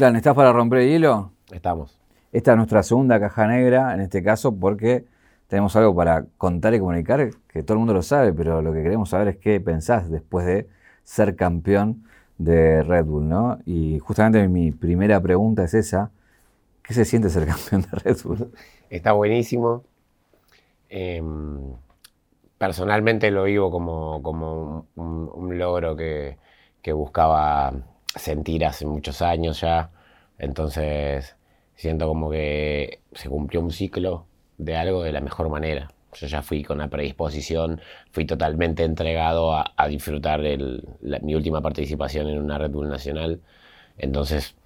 Clan, ¿estás para romper el hielo? Estamos. Esta es nuestra segunda caja negra, en este caso, porque tenemos algo para contar y comunicar que todo el mundo lo sabe, pero lo que queremos saber es qué pensás después de ser campeón de Red Bull, ¿no? Y justamente mi primera pregunta es esa. ¿Qué se siente ser campeón de Red Bull? Está buenísimo. Em, personalmente lo vivo como, como un, logro que, que, buscaba sentir hace muchos años ya. Entonces siento como que se cumplió un ciclo de algo de la mejor manera. Yo ya fui con la predisposición, fui totalmente entregado a, disfrutar de mi última participación en una Red Bull Nacional. Entonces,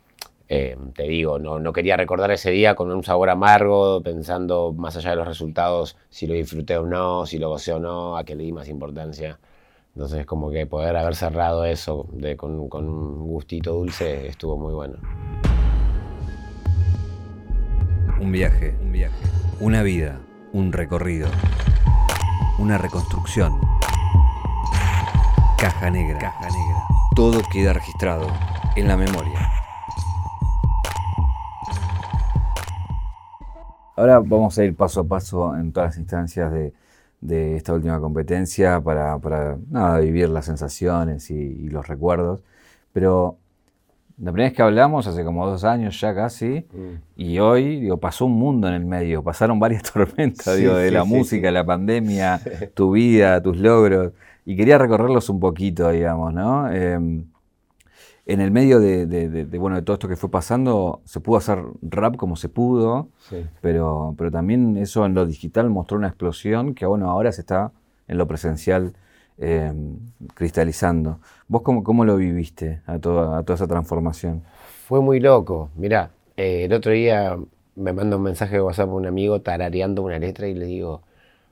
eh, te digo, no, no, quería recordar ese día con un sabor amargo, pensando más allá de los resultados, si lo disfruté o no, si lo gocé o no, a qué le di más importancia. Entonces, como que poder haber cerrado eso de, con, con un gustito dulce estuvo muy bueno. Un viaje, un viaje, una vida un recorrido, una reconstrucción. Caja negra. Caja negra. Todo queda registrado en la memoria. Ahora vamos a ir paso a paso en todas las instancias de, esta última competencia para, nada, vivir las sensaciones y, y los recuerdos. Pero la primera vez que hablamos, hace como dos años ya casi, mm. y hoy, digo, pasó un mundo en el medio, pasaron varias tormentas, digo, de la música, la pandemia, tu vida, tus logros, y quería recorrerlos un poquito, digamos, ¿no? Em, en el medio de, bueno, de todo esto que fue pasando, se pudo hacer rap como se pudo, pero, pero también eso en lo digital mostró una explosión que, bueno, ahora se está en lo presencial Em, cristalizando. ¿Vos cómo, cómo, lo viviste a toda, toda esa transformación? Fue muy loco. Mirá, eh, el otro día me manda un mensaje de WhatsApp a un amigo tarareando una letra y le digo,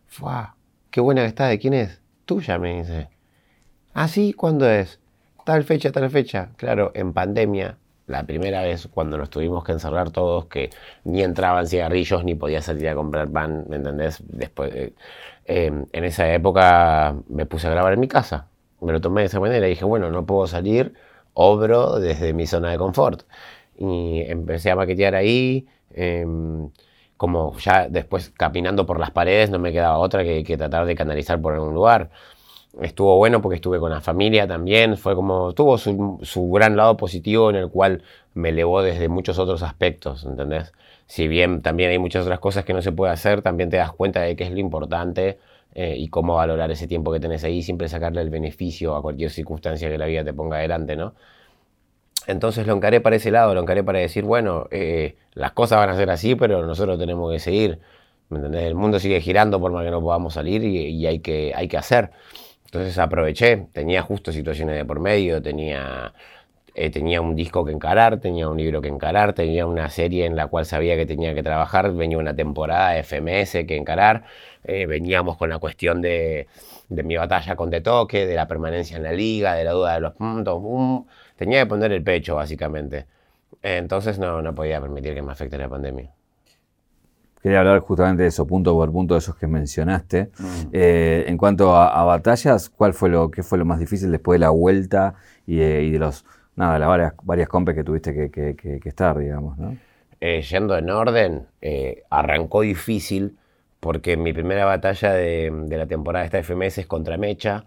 ¡Fua! ¡Qué buena que está! ¿De quién es? Tuya, me dice. ¿Ah, sí? ¿Cuándo es? Tal fecha, tal fecha. Claro, en pandemia, la primera vez cuando nos tuvimos que encerrar todos, que ni entraban cigarrillos ni podía salir a comprar pan, ¿me entendés? Después, eh, Em, en esa época me puse a grabar en mi casa. Me lo tomé de esa manera y dije, bueno, no puedo salir, obro desde mi zona de confort. Y empecé a maquetear ahí. Em, como ya después caminando por las paredes no me quedaba otra que, tratar de canalizar por algún lugar. Estuvo bueno porque estuve con la familia también, fue como, tuvo su, su gran lado positivo en el cual me elevó desde muchos otros aspectos, ¿entendés? si bien también hay muchas otras cosas que no se puede hacer, también te das cuenta de qué es lo importante eh, y cómo valorar ese tiempo que tenés ahí, siempre sacarle el beneficio a cualquier circunstancia que la vida te ponga adelante, ¿no? Entonces lo encaré para ese lado, lo encaré para decir, bueno, eh, las cosas van a ser así, pero nosotros tenemos que seguir, ¿me entendés? El mundo sigue girando por más que no podamos salir y, hay, que, hay que hacer. Entonces aproveché, tenía justo situaciones de por medio, tenía eh, tenía un disco que encarar, tenía un libro que encarar, tenía una serie en la cual sabía que tenía que trabajar, venía una temporada de FMS que encarar, eh, veníamos con la cuestión de, mi batalla con De Toque, de la permanencia en la liga, de la duda de los puntos, tenía que poner el pecho básicamente. entonces no, no podía permitir que me afecte la pandemia. Quería hablar justamente de eso, punto por punto, de esos que mencionaste. Mm. Eh, en cuanto a, batallas, ¿cuál fue lo, ¿qué fue lo más difícil después de la vuelta y de los nada, las varias, varias compes que tuviste que, estar, digamos, ¿no? Eh, yendo en orden, eh, arrancó difícil porque mi primera batalla de, la temporada de esta FMS es contra Mecha,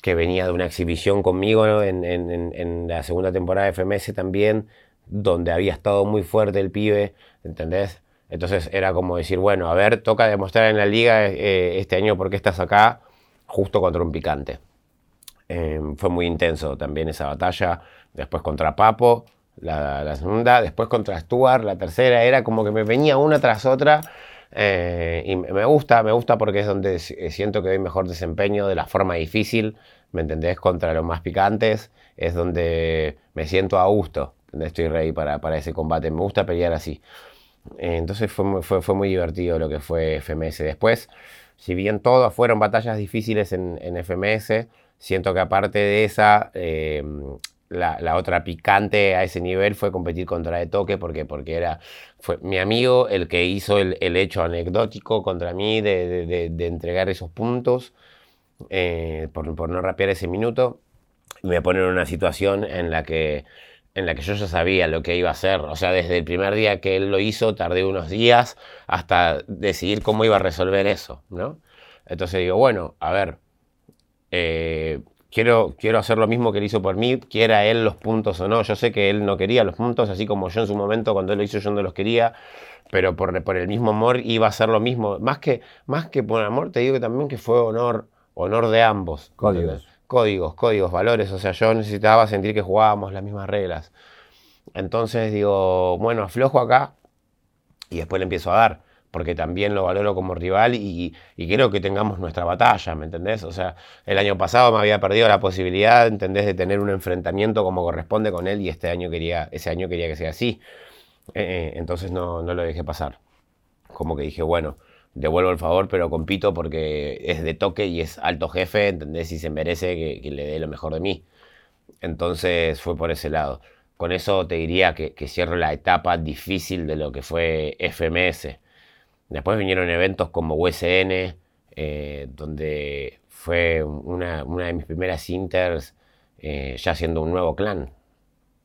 que venía de una exhibición conmigo en, la segunda temporada de FMS también, donde había estado muy fuerte el pibe, ¿entendés? Entonces era como decir, bueno, a ver, toca demostrar en la liga eh, este año por qué estás acá, justo contra un picante. fue muy intenso también esa batalla después contra Papo, la, segunda, después contra Stuart, la tercera, era como que me venía una tras otra. Eh, y me gusta, me gusta porque es donde eh, siento que doy mejor desempeño de la forma difícil, ¿me entendés? Contra los más picantes, es donde me siento a gusto, estoy ready para, para ese combate, me gusta pelear así. Eh, entonces fue muy, fue, fue muy divertido lo que fue FMS. Después, si bien todas fueron batallas difíciles en, FMS, siento que aparte de esa, la, otra picante a ese nivel fue competir contra De Toque, porque, porque era, fue mi amigo el que hizo el, hecho anecdótico contra mí de, entregar esos puntos eh, por, no rapear ese minuto. Me pone en una situación en la que en la que yo ya sabía lo que iba a hacer. O sea, desde el primer día que él lo hizo, tardé unos días hasta decidir cómo iba a resolver eso, ¿no? Entonces digo, bueno, a ver, eh, quiero, quiero hacer lo mismo que él hizo por mí, quiera él los puntos o no. Yo sé que él no quería los puntos, así como yo en su momento, cuando él lo hizo, yo no los quería, pero por, por el mismo amor iba a hacer lo mismo. Más que, más que por amor, te digo que también que fue honor, honor de ambos. Códigos. Códigos, códigos, valores. O sea, yo necesitaba sentir que jugábamos las mismas reglas. Entonces digo, bueno, aflojo acá y después le empiezo a dar porque también lo valoro como rival y, quiero que tengamos nuestra batalla, ¿me entendés? O sea, el año pasado me había perdido la posibilidad, ¿entendés?, de tener un enfrentamiento como corresponde con él y este año quería, ese año quería que sea así. Eh, eh, entonces no, no lo dejé pasar. Como que dije, bueno, devuelvo el favor, pero compito porque es de toque y es alto jefe, ¿entendés? Y se merece que, le dé lo mejor de mí. Entonces fue por ese lado. Con eso te diría que, cierro la etapa difícil de lo que fue FMS Después vinieron eventos como USN, eh, donde fue una, de mis primeras inters eh, ya siendo un nuevo clan,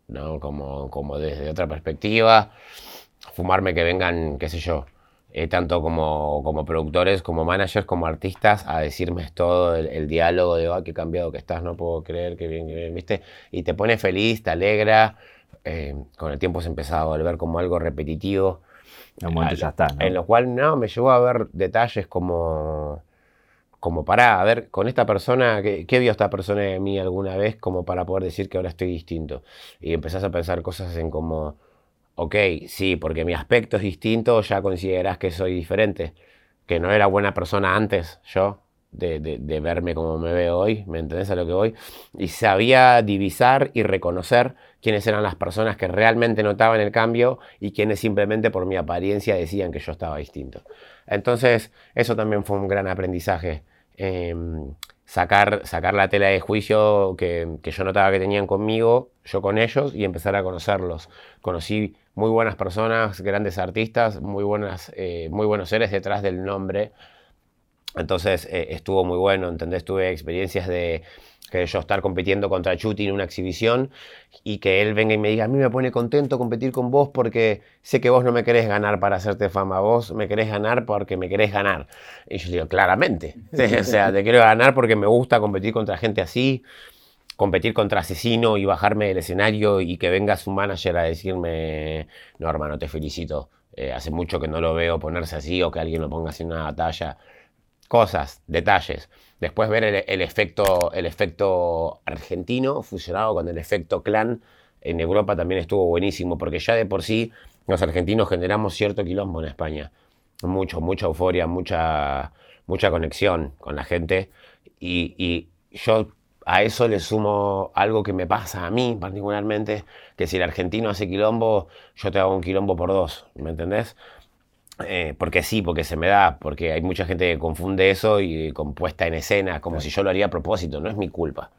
¿no? Como, como desde otra perspectiva, fumarme que vengan, qué sé yo, eh, tanto como, como productores, como managers, como artistas, a decirme todo el, diálogo de, ah, qué cambiado que estás, no puedo creer, qué bien, qué bien, ¿viste? Y te pone feliz, te alegra. con el tiempo se empezaba a volver como algo repetitivo ya está. En lo cual no, me llevó a ver detalles como, como para, a ver, con esta persona, ¿qué, vio esta persona de mí alguna vez como para poder decir que ahora estoy distinto? Y empezás a pensar cosas en como, ok, sí, porque mi aspecto es distinto, ya considerás que soy diferente, que no era buena persona antes, yo, de, de, verme como me veo hoy, ¿me entendés a lo que voy? Y sabía divisar y reconocer quiénes eran las personas que realmente notaban el cambio y quienes simplemente por mi apariencia decían que yo estaba distinto. Entonces, eso también fue un gran aprendizaje. Em, sacar, sacar la tela de juicio que, que, yo notaba que tenían conmigo, yo con ellos, y empezar a conocerlos. Conocí muy buenas personas, grandes artistas, muy, buenas, eh, muy buenos seres detrás del nombre entonces eh, estuvo muy bueno, ¿entendés? Tuve experiencias de que yo estar compitiendo contra Chuti en una exhibición y que él venga y me diga, a mí me pone contento competir con vos porque sé que vos no me querés ganar para hacerte fama, vos me querés ganar porque me querés ganar. Y yo digo, claramente, o sea, te quiero ganar porque me gusta competir contra gente así, competir contra asesino y bajarme del escenario y que venga su manager a decirme, no hermano, te felicito, eh, hace mucho que no lo veo ponerse así o que alguien lo ponga así en una batalla cosas, detalles. Después ver el, efecto, el efecto argentino fusionado con el efecto clan en Europa también estuvo buenísimo, porque ya de por sí los argentinos generamos cierto quilombo en España. Mucho, mucha euforia, mucha, mucha conexión con la gente. Y, y yo a eso le sumo algo que me pasa a mí particularmente, que si el argentino hace quilombo, yo te hago un quilombo por dos, ¿me entendés? Eh, porque sí, porque se me da, porque hay mucha gente que confunde eso y con puesta en escena, como si yo lo haría a propósito, no es mi culpa.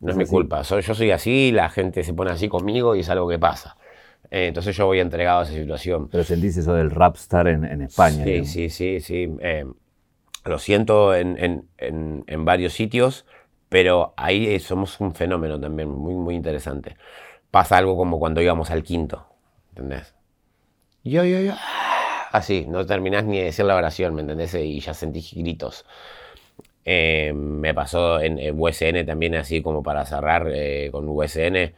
No es mi culpa, soy, yo soy así, la gente se pone así conmigo y es algo que pasa. Eh, entonces yo voy entregado a esa situación. Pero sentís eso del rapstar en, en España. Sí, sí, sí, sí. Eh, lo siento en, en, en, varios sitios, pero ahí somos un fenómeno también muy, muy interesante. Pasa algo como cuando íbamos al quinto, ¿entendés? Yo, yo, yo así, no terminás ni de decir la oración, ¿me entendés? Y ya sentís gritos. Eh, me pasó en, USN también, así como para cerrar eh, con USN,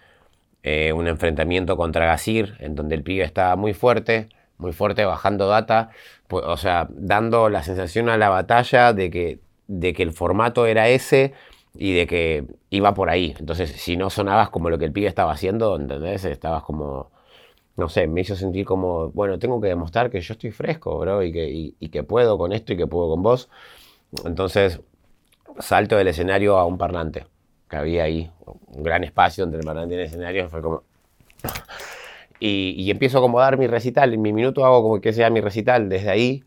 eh, un enfrentamiento contra Gasir, en donde el pibe estaba muy fuerte, muy fuerte, bajando data, pues, o sea, dando la sensación a la batalla de que, de que el formato era ese y de que iba por ahí. Entonces, si no sonabas como lo que el pibe estaba haciendo, ¿entendés? Estabas como no sé, me hizo sentir como, bueno, tengo que demostrar que yo estoy fresco, bro, y que, que puedo con esto y que puedo con vos. Entonces, salto del escenario a un parlante que había ahí, un gran espacio entre el parlante y el escenario, fue como... Y, empiezo a acomodar mi recital, en mi minuto hago como que sea mi recital, desde ahí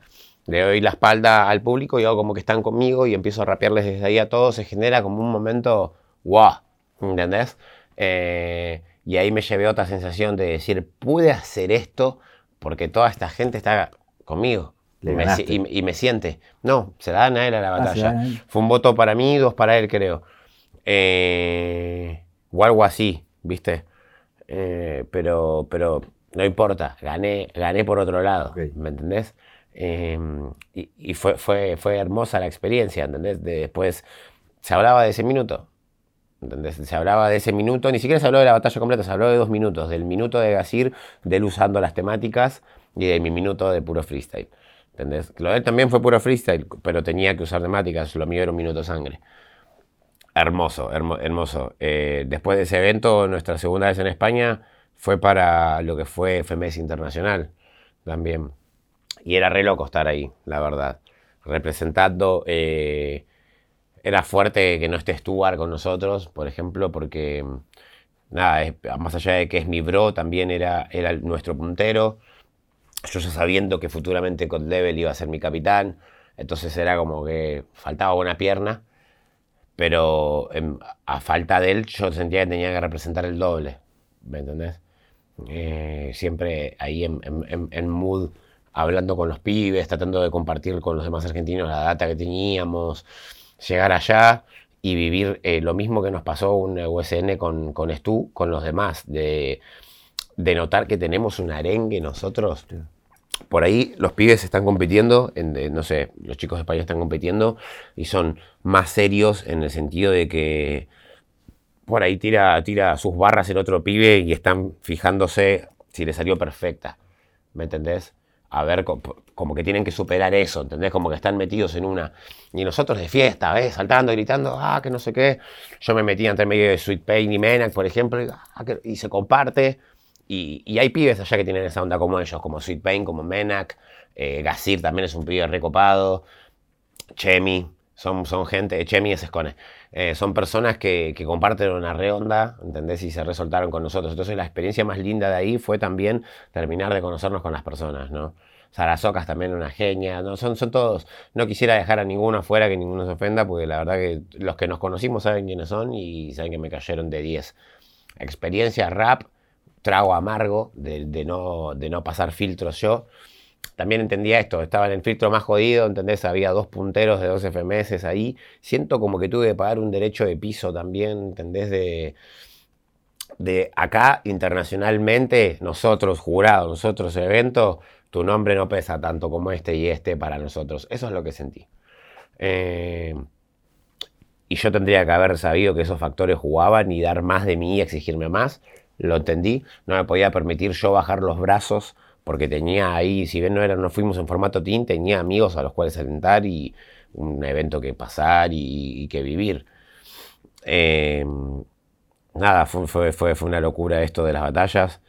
le doy la espalda al público y hago como que están conmigo y empiezo a rapearles desde ahí a todos, se genera como un momento, wow, ¿entendés? Eh, y ahí me llevé otra sensación de decir, pude hacer esto porque toda esta gente está conmigo. Y me, siente. No, se la dan a él a la ah, batalla. Fue un voto para mí, dos para él, creo. Eh, o algo así, ¿viste? eh, pero, pero no importa, gané, gané por otro lado, ¿me entendés? Em, y, fue, fue, fue hermosa la experiencia, ¿entendés? después se hablaba de ese minuto, ¿entendés? Se hablaba de ese minuto, ni siquiera se habló de la batalla completa, se habló de dos minutos, del minuto de Gasir, de él usando las temáticas y de mi minuto de puro freestyle. ¿Entendés? Lo de él también fue puro freestyle, pero tenía que usar temáticas, lo mío era un minuto sangre. Hermoso, hermoso. Eh, después de ese evento, nuestra segunda vez en España fue para lo que fue FMS Internacional también. Y era re loco estar ahí, la verdad. Representando. Eh, era fuerte que no esté Stuart con nosotros, por ejemplo, porque. Nada, más allá de que es mi bro, también era, era nuestro puntero. Yo ya sabiendo que futuramente con Level iba a ser mi capitán. Entonces era como que faltaba buena pierna. Pero a falta de él, yo sentía que tenía que representar el doble. ¿Me entendés? Eh, siempre ahí en, mood, hablando con los pibes, tratando de compartir con los demás argentinos la data que teníamos, llegar allá y vivir eh, lo mismo que nos pasó un USN con, con Stu, con los demás, de, de notar que tenemos un arengue nosotros. Por ahí los pibes están compitiendo, en, no sé, los chicos de España están compitiendo y son más serios en el sentido de que por ahí tira, tira sus barras el otro pibe y están fijándose si le salió perfecta. ¿Me entendés? A ver, como que tienen que superar eso, ¿entendés? Como que están metidos en una. Y nosotros de fiesta, ¿ves? Saltando, gritando, ah, que no sé qué. Yo me metí entre medio de Sweet Pain y Menac, por ejemplo, y, ah, se comparte. Y, hay pibes allá que tienen esa onda como ellos, como Sweet Pain, como Menac. Eh, Gasir también es un pibe recopado. Chemi, son, son gente. Chemi es Escone. Eh, son personas que, comparten una redonda, ¿entendés? Y se resoltaron con nosotros. Entonces la experiencia más linda de ahí fue también terminar de conocernos con las personas, ¿no? Sarasocas también una genia, ¿no? Son, son todos. No quisiera dejar a ninguno afuera que ninguno se ofenda, porque la verdad que los que nos conocimos saben quiénes son y saben que me cayeron de 10. Experiencia rap, trago amargo de, de, no, de no pasar filtros yo también entendía esto, estaba en el filtro más jodido, ¿entendés? Había dos punteros de dos FMS ahí. Siento como que tuve que pagar un derecho de piso también, ¿entendés? De, de acá internacionalmente, nosotros jurados, nosotros evento, tu nombre no pesa tanto como este y este para nosotros. Eso es lo que sentí. Eh, y yo tendría que haber sabido que esos factores jugaban y dar más de mí y exigirme más. Lo entendí. No me podía permitir yo bajar los brazos porque tenía ahí, si bien no, era, no fuimos en formato team, tenía amigos a los cuales alentar y un evento que pasar y, que vivir. Em, nada, fue, fue, fue, una locura esto de las batallas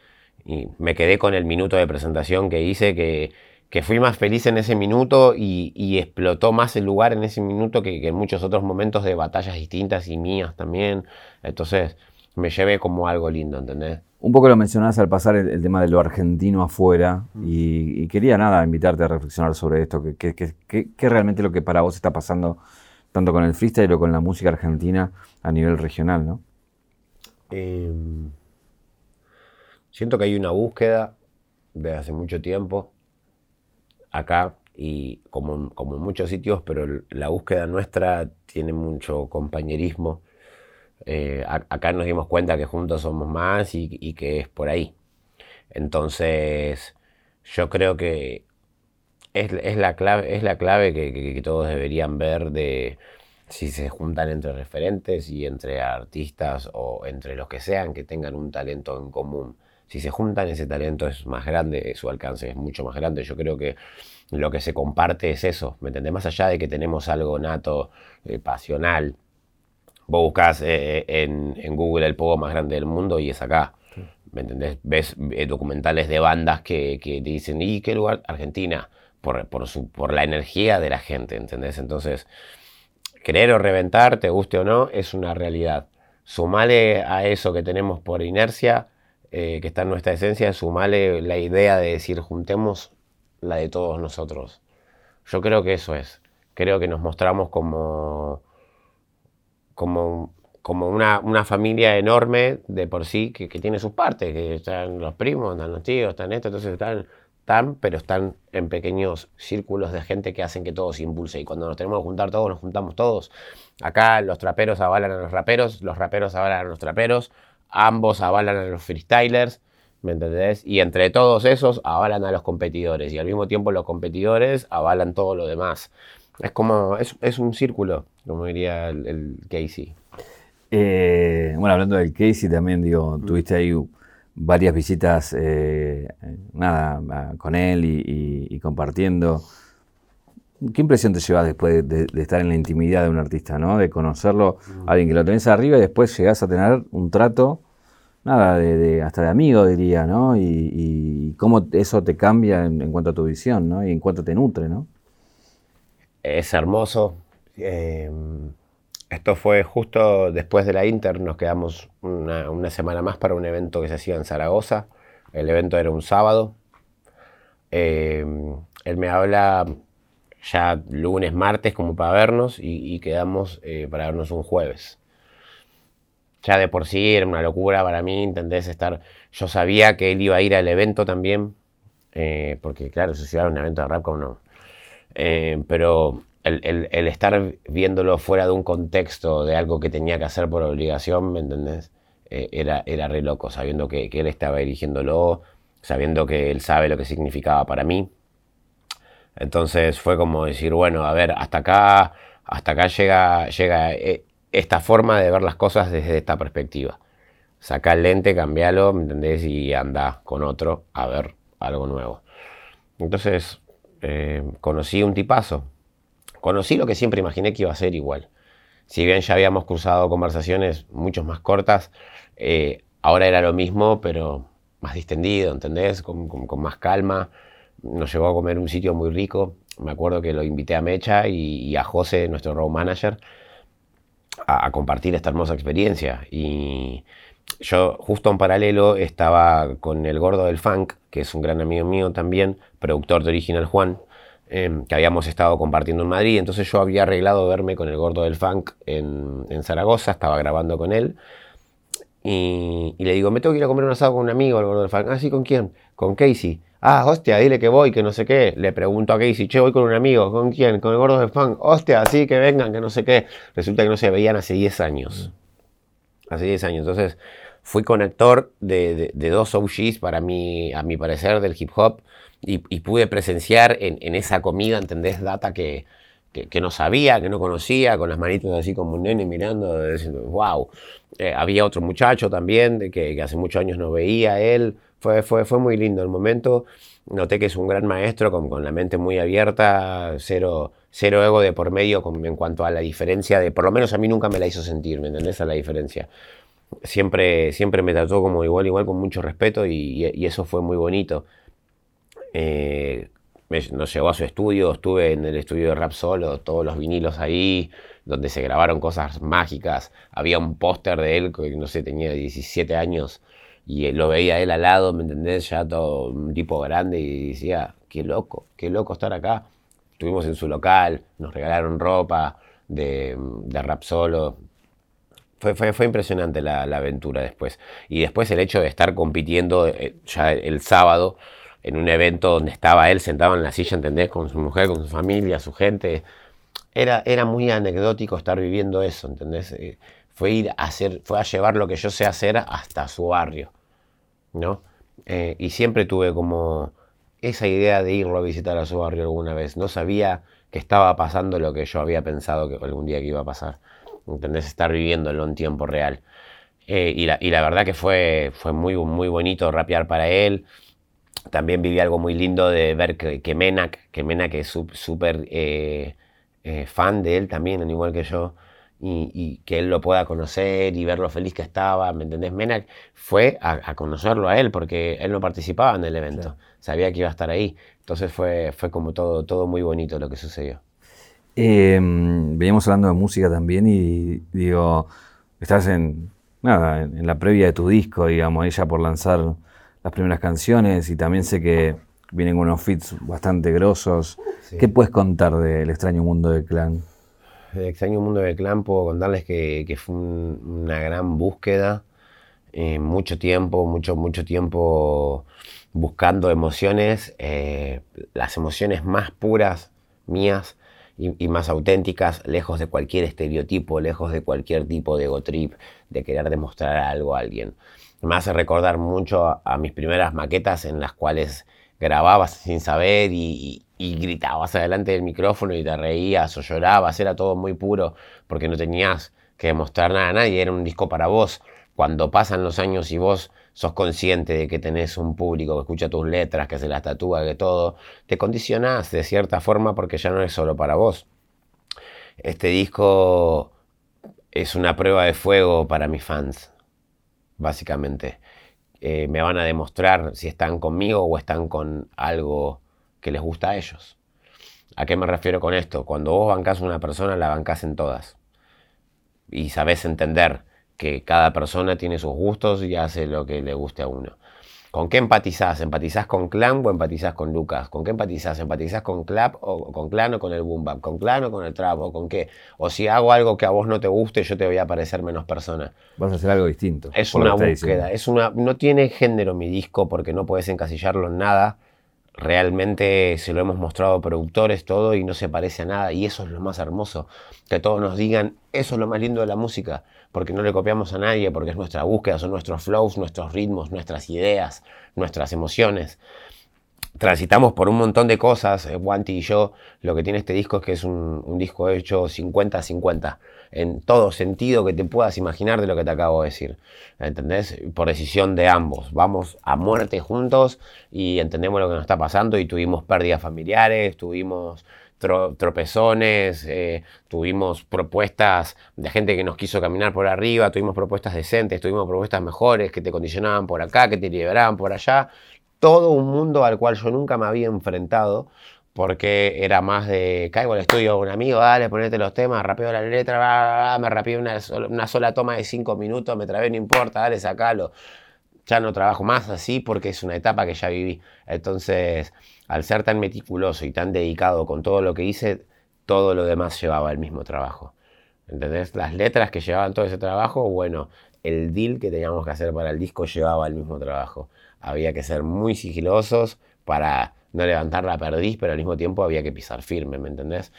y me quedé con el minuto de presentación que hice, que, que fui más feliz en ese minuto y, explotó más el lugar en ese minuto que, que en muchos otros momentos de batallas distintas y mías también. Entonces me llevé como algo lindo, ¿entendés? Un poco lo mencionabas al pasar el, tema de lo argentino afuera y, quería nada invitarte a reflexionar sobre esto, ¿Qué es realmente lo que para vos está pasando tanto con el freestyle o con la música argentina a nivel regional, ¿no? Em, siento que hay una búsqueda de hace mucho tiempo acá y como, como en muchos sitios, pero la búsqueda nuestra tiene mucho compañerismo eh, acá nos dimos cuenta que juntos somos más y, que es por ahí. Entonces, yo creo que es, la clave, es la clave que, todos deberían ver de si se juntan entre referentes y entre artistas o entre los que sean que tengan un talento en común. Si se juntan, ese talento es más grande, su alcance es mucho más grande. Yo creo que lo que se comparte es eso, ¿me entiendes? Más allá de que tenemos algo nato, eh, pasional, Vos buscas eh, en, Google el pogo más grande del mundo y es acá. ¿Me entendés? Ves eh, documentales de bandas que, que, te dicen, ¿y qué lugar? Argentina. Por, por, su, por la energía de la gente, ¿entendés? Entonces, creer o reventar, te guste o no, es una realidad. Sumale a eso que tenemos por inercia, eh, que está en nuestra esencia, sumale la idea de decir, juntemos la de todos nosotros. Yo creo que eso es. Creo que nos mostramos como como, como una, una, familia enorme de por sí que, que, tiene sus partes, que están los primos, están los tíos, están estos, entonces están, están, pero están en pequeños círculos de gente que hacen que todo se impulse. Y cuando nos tenemos que juntar todos, nos juntamos todos. Acá los traperos avalan a los raperos, los raperos avalan a los traperos. ambos avalan a los freestylers, ¿me entendés? Y entre todos esos avalan a los competidores y al mismo tiempo los competidores avalan todo lo demás. Es como, es, un círculo, como diría el, Casey. Eh, bueno, hablando del Casey también, digo, mm. tuviste ahí varias visitas, eh, nada, con él y, compartiendo. ¿Qué impresión te llevas después de, estar en la intimidad de un artista, ¿no? De conocerlo, mm. alguien que lo tenés arriba y después llegás a tener un trato, nada, de, hasta de amigo diría, ¿no? Y, cómo eso te cambia en, cuanto a tu visión, ¿no? Y en cuanto te nutre, ¿no? Es hermoso. Em, esto fue justo después de la Inter, nos quedamos una, semana más para un evento que se hacía en Zaragoza. El evento era un sábado. Em, él me habla ya lunes, martes como para vernos y, quedamos eh, para vernos un jueves. Ya de por sí era una locura para mí, ¿entendés? Estar, yo sabía que él iba a ir al evento también, eh, porque claro, si era un evento de rap como no. Eh, pero el, estar viéndolo fuera de un contexto de algo que tenía que hacer por obligación, ¿me entendés? Eh, era, era re loco, sabiendo que, él estaba dirigiéndolo, sabiendo que él sabe lo que significaba para mí. Entonces fue como decir, bueno, a ver, hasta acá, hasta acá llega, llega eh, esta forma de ver las cosas desde esta perspectiva. Saca el lente, cambialo, ¿me entendés? Y anda con otro a ver algo nuevo. Entonces, eh, conocí un tipazo, Conocí lo que siempre imaginé que iba a ser igual. Si bien ya habíamos cruzado conversaciones mucho más cortas, eh, ahora era lo mismo, pero más distendido, ¿entendés? Con, más calma. Nos llevó a comer un sitio muy rico. Me acuerdo que lo invité a Mecha y, a José, nuestro road manager, a, compartir esta hermosa experiencia. Y yo, justo en paralelo, estaba con el gordo del funk, que es un gran amigo mío también, productor de Original Juan, Em, que habíamos estado compartiendo en Madrid. Entonces yo había arreglado verme con el gordo del funk en, Zaragoza, estaba grabando con él. Y, le digo, me tengo que ir a comer un asado con un amigo, el gordo del funk. Ah, sí, ¿con quién? Con Casey. Ah, hostia, dile que voy, que no sé qué. Le pregunto a Casey, che, voy con un amigo. ¿Con quién? Con el gordo del funk. Hostia, sí, que vengan, que no sé qué. Resulta que no se veían hace 10 años. Hace 10 años. Entonces fui conector de, de dos OGs para mí, a mi parecer, del hip hop y, pude presenciar en, esa comida, ¿entendés? Data que, que, no sabía, que no conocía, con las manitos así como un nene mirando, diciendo, wow. Eh, había otro muchacho también de que, hace muchos años no veía él. Fue, fue, fue muy lindo el momento. Noté que es un gran maestro, con, con la mente muy abierta, cero, cero ego de por medio en cuanto a la diferencia de, por lo menos a mí nunca me la hizo sentir, ¿me entendés? A la diferencia. Siempre, siempre me trató como igual, igual, con mucho respeto y, eso fue muy bonito. Eh, nos llevó a su estudio, estuve en el estudio de Rap Solo, todos los vinilos ahí, donde se grabaron cosas mágicas. Había un póster de él, que no sé, tenía 17 años, y lo veía él al lado, ¿me entendés? Ya todo un tipo grande, y decía, qué loco, qué loco estar acá. Estuvimos en su local, nos regalaron ropa de, Rap Solo. Fue, fue, impresionante la, la, aventura después. Y después el hecho de estar compitiendo eh, ya el sábado en un evento donde estaba él sentado en la silla, ¿entendés? Con su mujer, con su familia, su gente. Era, era muy anecdótico estar viviendo eso, ¿entendés? Eh, fue ir a hacer, fue a llevar lo que yo sé hacer hasta su barrio, ¿no? Eh, y siempre tuve como esa idea de irlo a visitar a su barrio alguna vez. No sabía que estaba pasando lo que yo había pensado que algún día que iba a pasar. ¿Entendés? Estar viviéndolo en tiempo real. Eh, y, la, y, la, verdad que fue, fue muy, muy bonito rapear para él también viví algo muy lindo de ver que, que Menak, que Menak es súper eh, eh, fan de él también, al igual que yo, y, que él lo pueda conocer y ver lo feliz que estaba, ¿me entendés? Menak fue a, conocerlo a él porque él no participaba en el evento, sabía que iba a estar ahí, entonces fue, fue como todo, todo muy bonito lo que sucedió. Eh, veníamos hablando de música también y digo, estás en, nada, en, la previa de tu disco, digamos, ella por lanzar las primeras canciones y también sé que vienen unos fits bastante grosos. ¿Qué puedes contar del extraño mundo del clan? El extraño mundo del clan puedo contarles que, fue una gran búsqueda, eh, mucho tiempo, mucho, mucho tiempo buscando emociones, eh, las emociones más puras mías y, más auténticas, lejos de cualquier estereotipo, lejos de cualquier tipo de ego trip, de querer demostrar algo a alguien. Me hace recordar mucho a, mis primeras maquetas en las cuales grababas sin saber y, y, gritabas adelante del micrófono y te reías o llorabas, era todo muy puro porque no tenías que demostrar nada a nadie, era un disco para vos. Cuando pasan los años y vos sos consciente de que tenés un público que escucha tus letras, que se las tatúa, que todo, te condicionás de cierta forma porque ya no es solo para vos. Este disco es una prueba de fuego para mis fans, básicamente. Eh, me van a demostrar si están conmigo o están con algo que les gusta a ellos. ¿A qué me refiero con esto? Cuando vos bancás a una persona, la bancás en todas. Y sabés entender que cada persona tiene sus gustos y hace lo que le guste a uno. ¿Con qué empatizás? ¿Empatizás con Clan o empatizás con Lucas? ¿Con qué empatizás? ¿Empatizás con Clap o con Clan o con el Boom Bap? ¿Con Clan o con el Trap o con qué? O si hago algo que a vos no te guste, yo te voy a parecer menos persona. Vas a hacer algo distinto. Es una búsqueda, es una, no tiene género mi disco porque no puedes encasillarlo en nada. Realmente se lo hemos mostrado a productores todo y no se parece a nada y eso es lo más hermoso. Que todos nos digan, eso es lo más lindo de la música porque no le copiamos a nadie, porque es nuestra búsqueda, son nuestros flows, nuestros ritmos, nuestras ideas, nuestras emociones. Transitamos por un montón de cosas, eh, Wanty y yo, lo que tiene este disco es que es un, disco hecho 50-50, en todo sentido que te puedas imaginar de lo que te acabo de decir, ¿entendés? Por decisión de ambos, vamos a muerte juntos y entendemos lo que nos está pasando y tuvimos pérdidas familiares, tuvimos tropezones, eh, tuvimos propuestas de gente que nos quiso caminar por arriba, tuvimos propuestas decentes, tuvimos propuestas mejores que te condicionaban por acá, que te liberaban por allá. Todo un mundo al cual yo nunca me había enfrentado porque era más de caigo al estudio un amigo, dale, ponete los temas, rapeo la letra, me rapeo una, una sola toma de cinco minutos, me trabé, no importa, dale, sacalo. Ya no trabajo más así porque es una etapa que ya viví. Entonces, al ser tan meticuloso y tan dedicado con todo lo que hice, todo lo demás llevaba el mismo trabajo. ¿Entendés? Las letras que llevaban todo ese trabajo, bueno, el deal que teníamos que hacer para el disco llevaba el mismo trabajo. Había que ser muy sigilosos para no levantar la perdiz, pero al mismo tiempo había que pisar firme, ¿me entendés?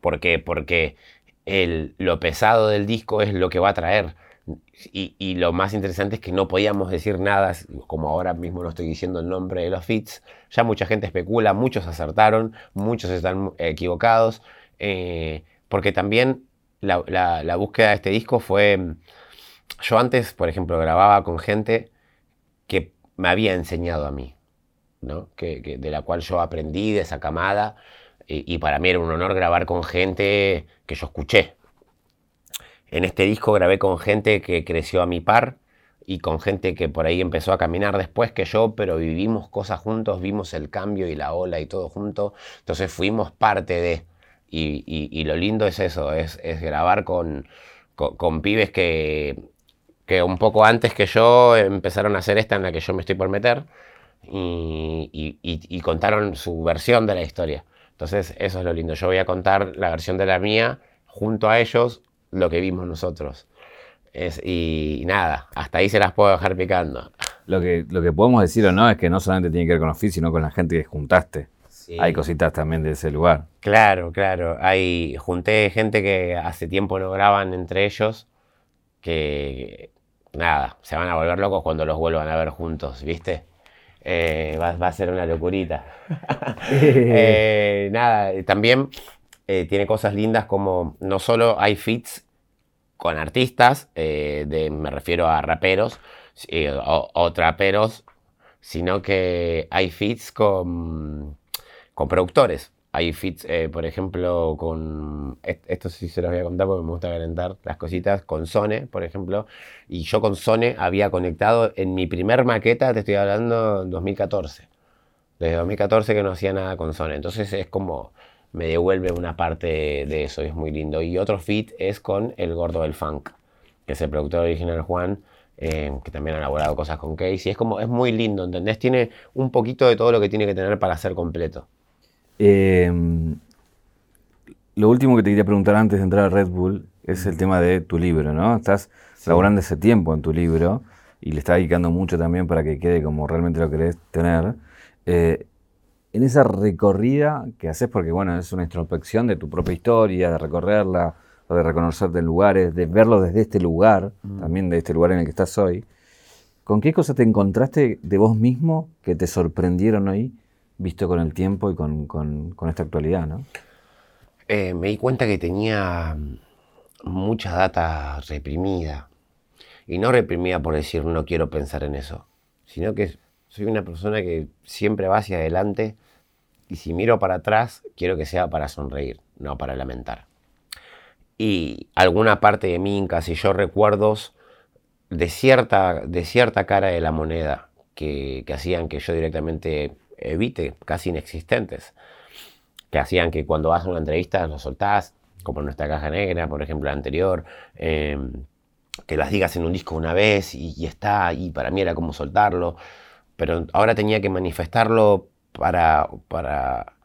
¿Por qué? Porque el, lo pesado del disco es lo que va a traer y, lo más interesante es que no podíamos decir nada, como ahora mismo no estoy diciendo el nombre de los fits. Ya mucha gente especula, muchos acertaron, muchos están equivocados, eh, porque también la, búsqueda de este disco fue... Yo antes, por ejemplo, grababa con gente que me había enseñado a mí, ¿no? que, de la cual yo aprendí de esa camada, y para mí era un honor grabar con gente que yo escuché, en este disco grabé con gente que creció a mi par y con gente que por ahí empezó a caminar después que yo, pero vivimos cosas juntos, vimos el cambio y la ola y todo junto. Entonces fuimos parte de... Y, lo lindo es eso, es, grabar con, con, pibes que, que un poco antes que yo empezaron a hacer esta en la que yo me estoy por meter y, y, contaron su versión de la historia. Entonces eso es lo lindo. Yo voy a contar la versión de la mía junto a ellos lo que vimos nosotros. Es, y, nada, hasta ahí se las puedo dejar picando. Lo que, lo que podemos decir o no es que no solamente tiene que ver con los sino con la gente que juntaste. Hay cositas también de ese lugar. Claro, claro. Hay, junté gente que hace tiempo no graban entre ellos, que nada, se van a volver locos cuando los vuelvan a ver juntos, ¿viste? Eh, va, a ser una locurita. Eh, nada, también eh, tiene cosas lindas como no solo hay fits con artistas, eh, me refiero a raperos o, traperos, sino que hay fits con, con productores. Hay fits, eh, por ejemplo, con. Esto sí se los voy a contar porque me gusta calentar las cositas. Con Sone, por ejemplo. Y yo con Sone había conectado en mi primer maqueta, te estoy hablando, en 2014. Desde 2014 que no hacía nada con Sone. Entonces es como me devuelve una parte de eso es muy lindo. Y otro fit es con El Gordo del Funk, que es el productor original Juan, eh, que también ha elaborado cosas con Casey. Es como, es muy lindo, ¿entendés? Tiene un poquito de todo lo que tiene que tener para ser completo. Em, lo último que te quería preguntar antes de entrar a Red Bull es el tema de tu libro, ¿no? Estás laborando ese tiempo en tu libro y le estás dedicando mucho también para que quede como realmente lo querés tener. Eh, en esa recorrida que haces, porque bueno, es una introspección de tu propia historia, de recorrerla, de reconocerte en lugares, de verlo desde este lugar, mm. también de este lugar en el que estás hoy, ¿con qué cosas te encontraste de vos mismo que te sorprendieron ahí, visto con el tiempo y con, esta actualidad? ¿no? Eh, me di cuenta que tenía mucha data reprimida. Y no reprimida por decir no quiero pensar en eso, sino que soy una persona que siempre va hacia adelante y si miro para atrás, quiero que sea para sonreír, no para lamentar. Y alguna parte de mí yo recuerdos de cierta, de cierta cara de la moneda que, hacían que yo directamente evite, casi inexistentes, que hacían que cuando vas a una entrevista lo soltás, como en nuestra caja negra, por ejemplo, la anterior, em, que las digas en un disco una vez y, y, está, y para mí era como soltarlo, pero ahora tenía que manifestarlo para, para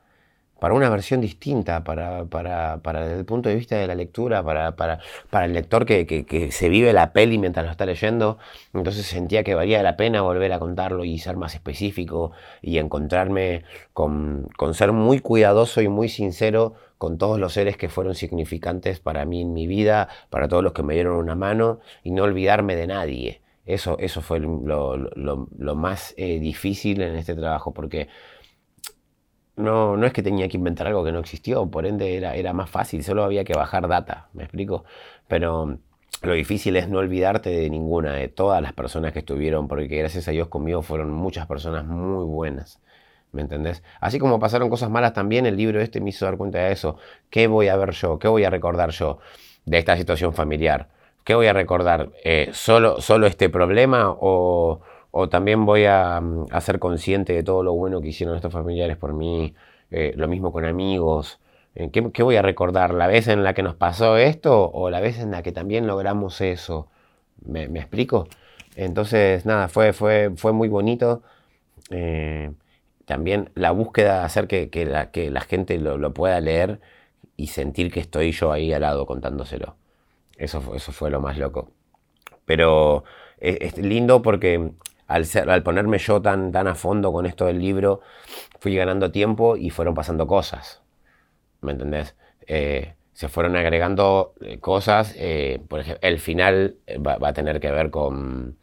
para una versión distinta, para, para, para, desde el punto de vista de la lectura, para, para, para el lector que, que, se vive la peli mientras lo está leyendo. Entonces sentía que valía la pena volver a contarlo y ser más específico y encontrarme con, con ser muy cuidadoso y muy sincero con todos los seres que fueron significantes para mí en mi vida, para todos los que me dieron una mano y no olvidarme de nadie. Eso, eso fue lo, lo, lo más eh, difícil en este trabajo, porque no, no es que tenía que inventar algo que no existió, por ende era, era más fácil, solo había que bajar data, ¿me explico? Pero lo difícil es no olvidarte de ninguna, de todas las personas que estuvieron, porque gracias a Dios conmigo fueron muchas personas muy buenas. ¿Me entendés? Así como pasaron cosas malas también, el libro este me hizo dar cuenta de eso. ¿Qué voy a ver yo? ¿Qué voy a recordar yo de esta situación familiar? ¿Qué voy a recordar? Eh, ¿solo, ¿Solo este problema o, o también voy a, mm, ser consciente de todo lo bueno que hicieron estos familiares por mí, eh, lo mismo con amigos. Eh, ¿Qué, voy a recordar? ¿La vez en la que nos pasó esto o la vez en la que también logramos eso? ¿Me, explico? Entonces, nada, fue, fue, fue muy bonito. Eh, también la búsqueda de hacer que, la, que la, gente lo, pueda leer y sentir que estoy yo ahí al lado contándoselo. Eso, eso fue lo más loco. Pero es lindo porque al, ponerme yo tan, tan a fondo con esto del libro, fui ganando tiempo y fueron pasando cosas. ¿Me entendés? Eh, se fueron agregando eh, cosas. Eh, por ejemplo, el final va, a tener que ver con,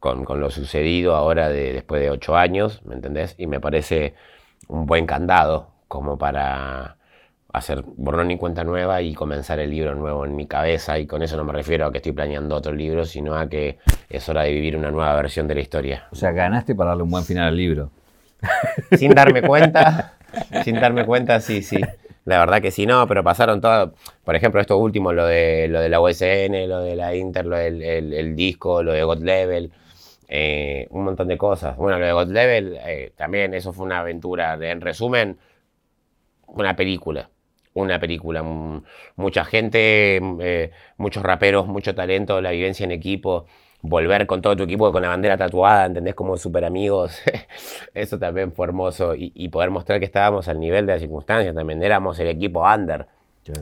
con, lo sucedido ahora de, después de ocho años, ¿me entendés? Y me parece un buen candado como para hacer borrón y cuenta nueva y comenzar el libro nuevo en mi cabeza. Y con eso no me refiero a que estoy planeando otro libro, sino a que es hora de vivir una nueva versión de la historia. O sea, ganaste para darle un buen final al libro. Sin darme cuenta, sin darme cuenta, sí, sí. La verdad que sí, no, pero pasaron todo. Por ejemplo, esto último, lo de, lo de la USN, lo de la Inter, lo del el, disco, lo de God Level. Eh, un montón de cosas. Bueno, lo de God Level, eh, también eso fue una aventura. en resumen, una película una película. Mucha gente, eh, muchos raperos, mucho talento, la vivencia en equipo, volver con todo tu equipo con la bandera tatuada, ¿entendés? Como súper amigos. Eso también fue hermoso. Y, poder mostrar que estábamos al nivel de las circunstancias también. Éramos el equipo under,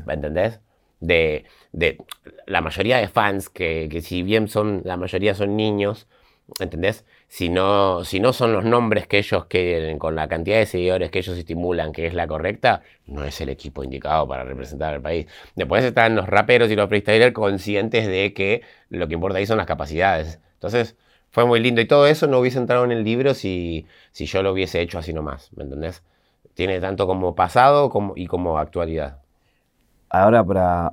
¿me entendés? De, de, la mayoría de fans, que, que si bien son, la mayoría son niños, ¿entendés? Si no, si no son los nombres que ellos quieren, con la cantidad de seguidores que ellos estimulan que es la correcta, no es el equipo indicado para representar al país. Después están los raperos y los freestylers conscientes de que lo que importa ahí son las capacidades. Entonces, fue muy lindo. Y todo eso no hubiese entrado en el libro si, si yo lo hubiese hecho así nomás, ¿me entendés? Tiene tanto como pasado como, y como actualidad. Ahora, para,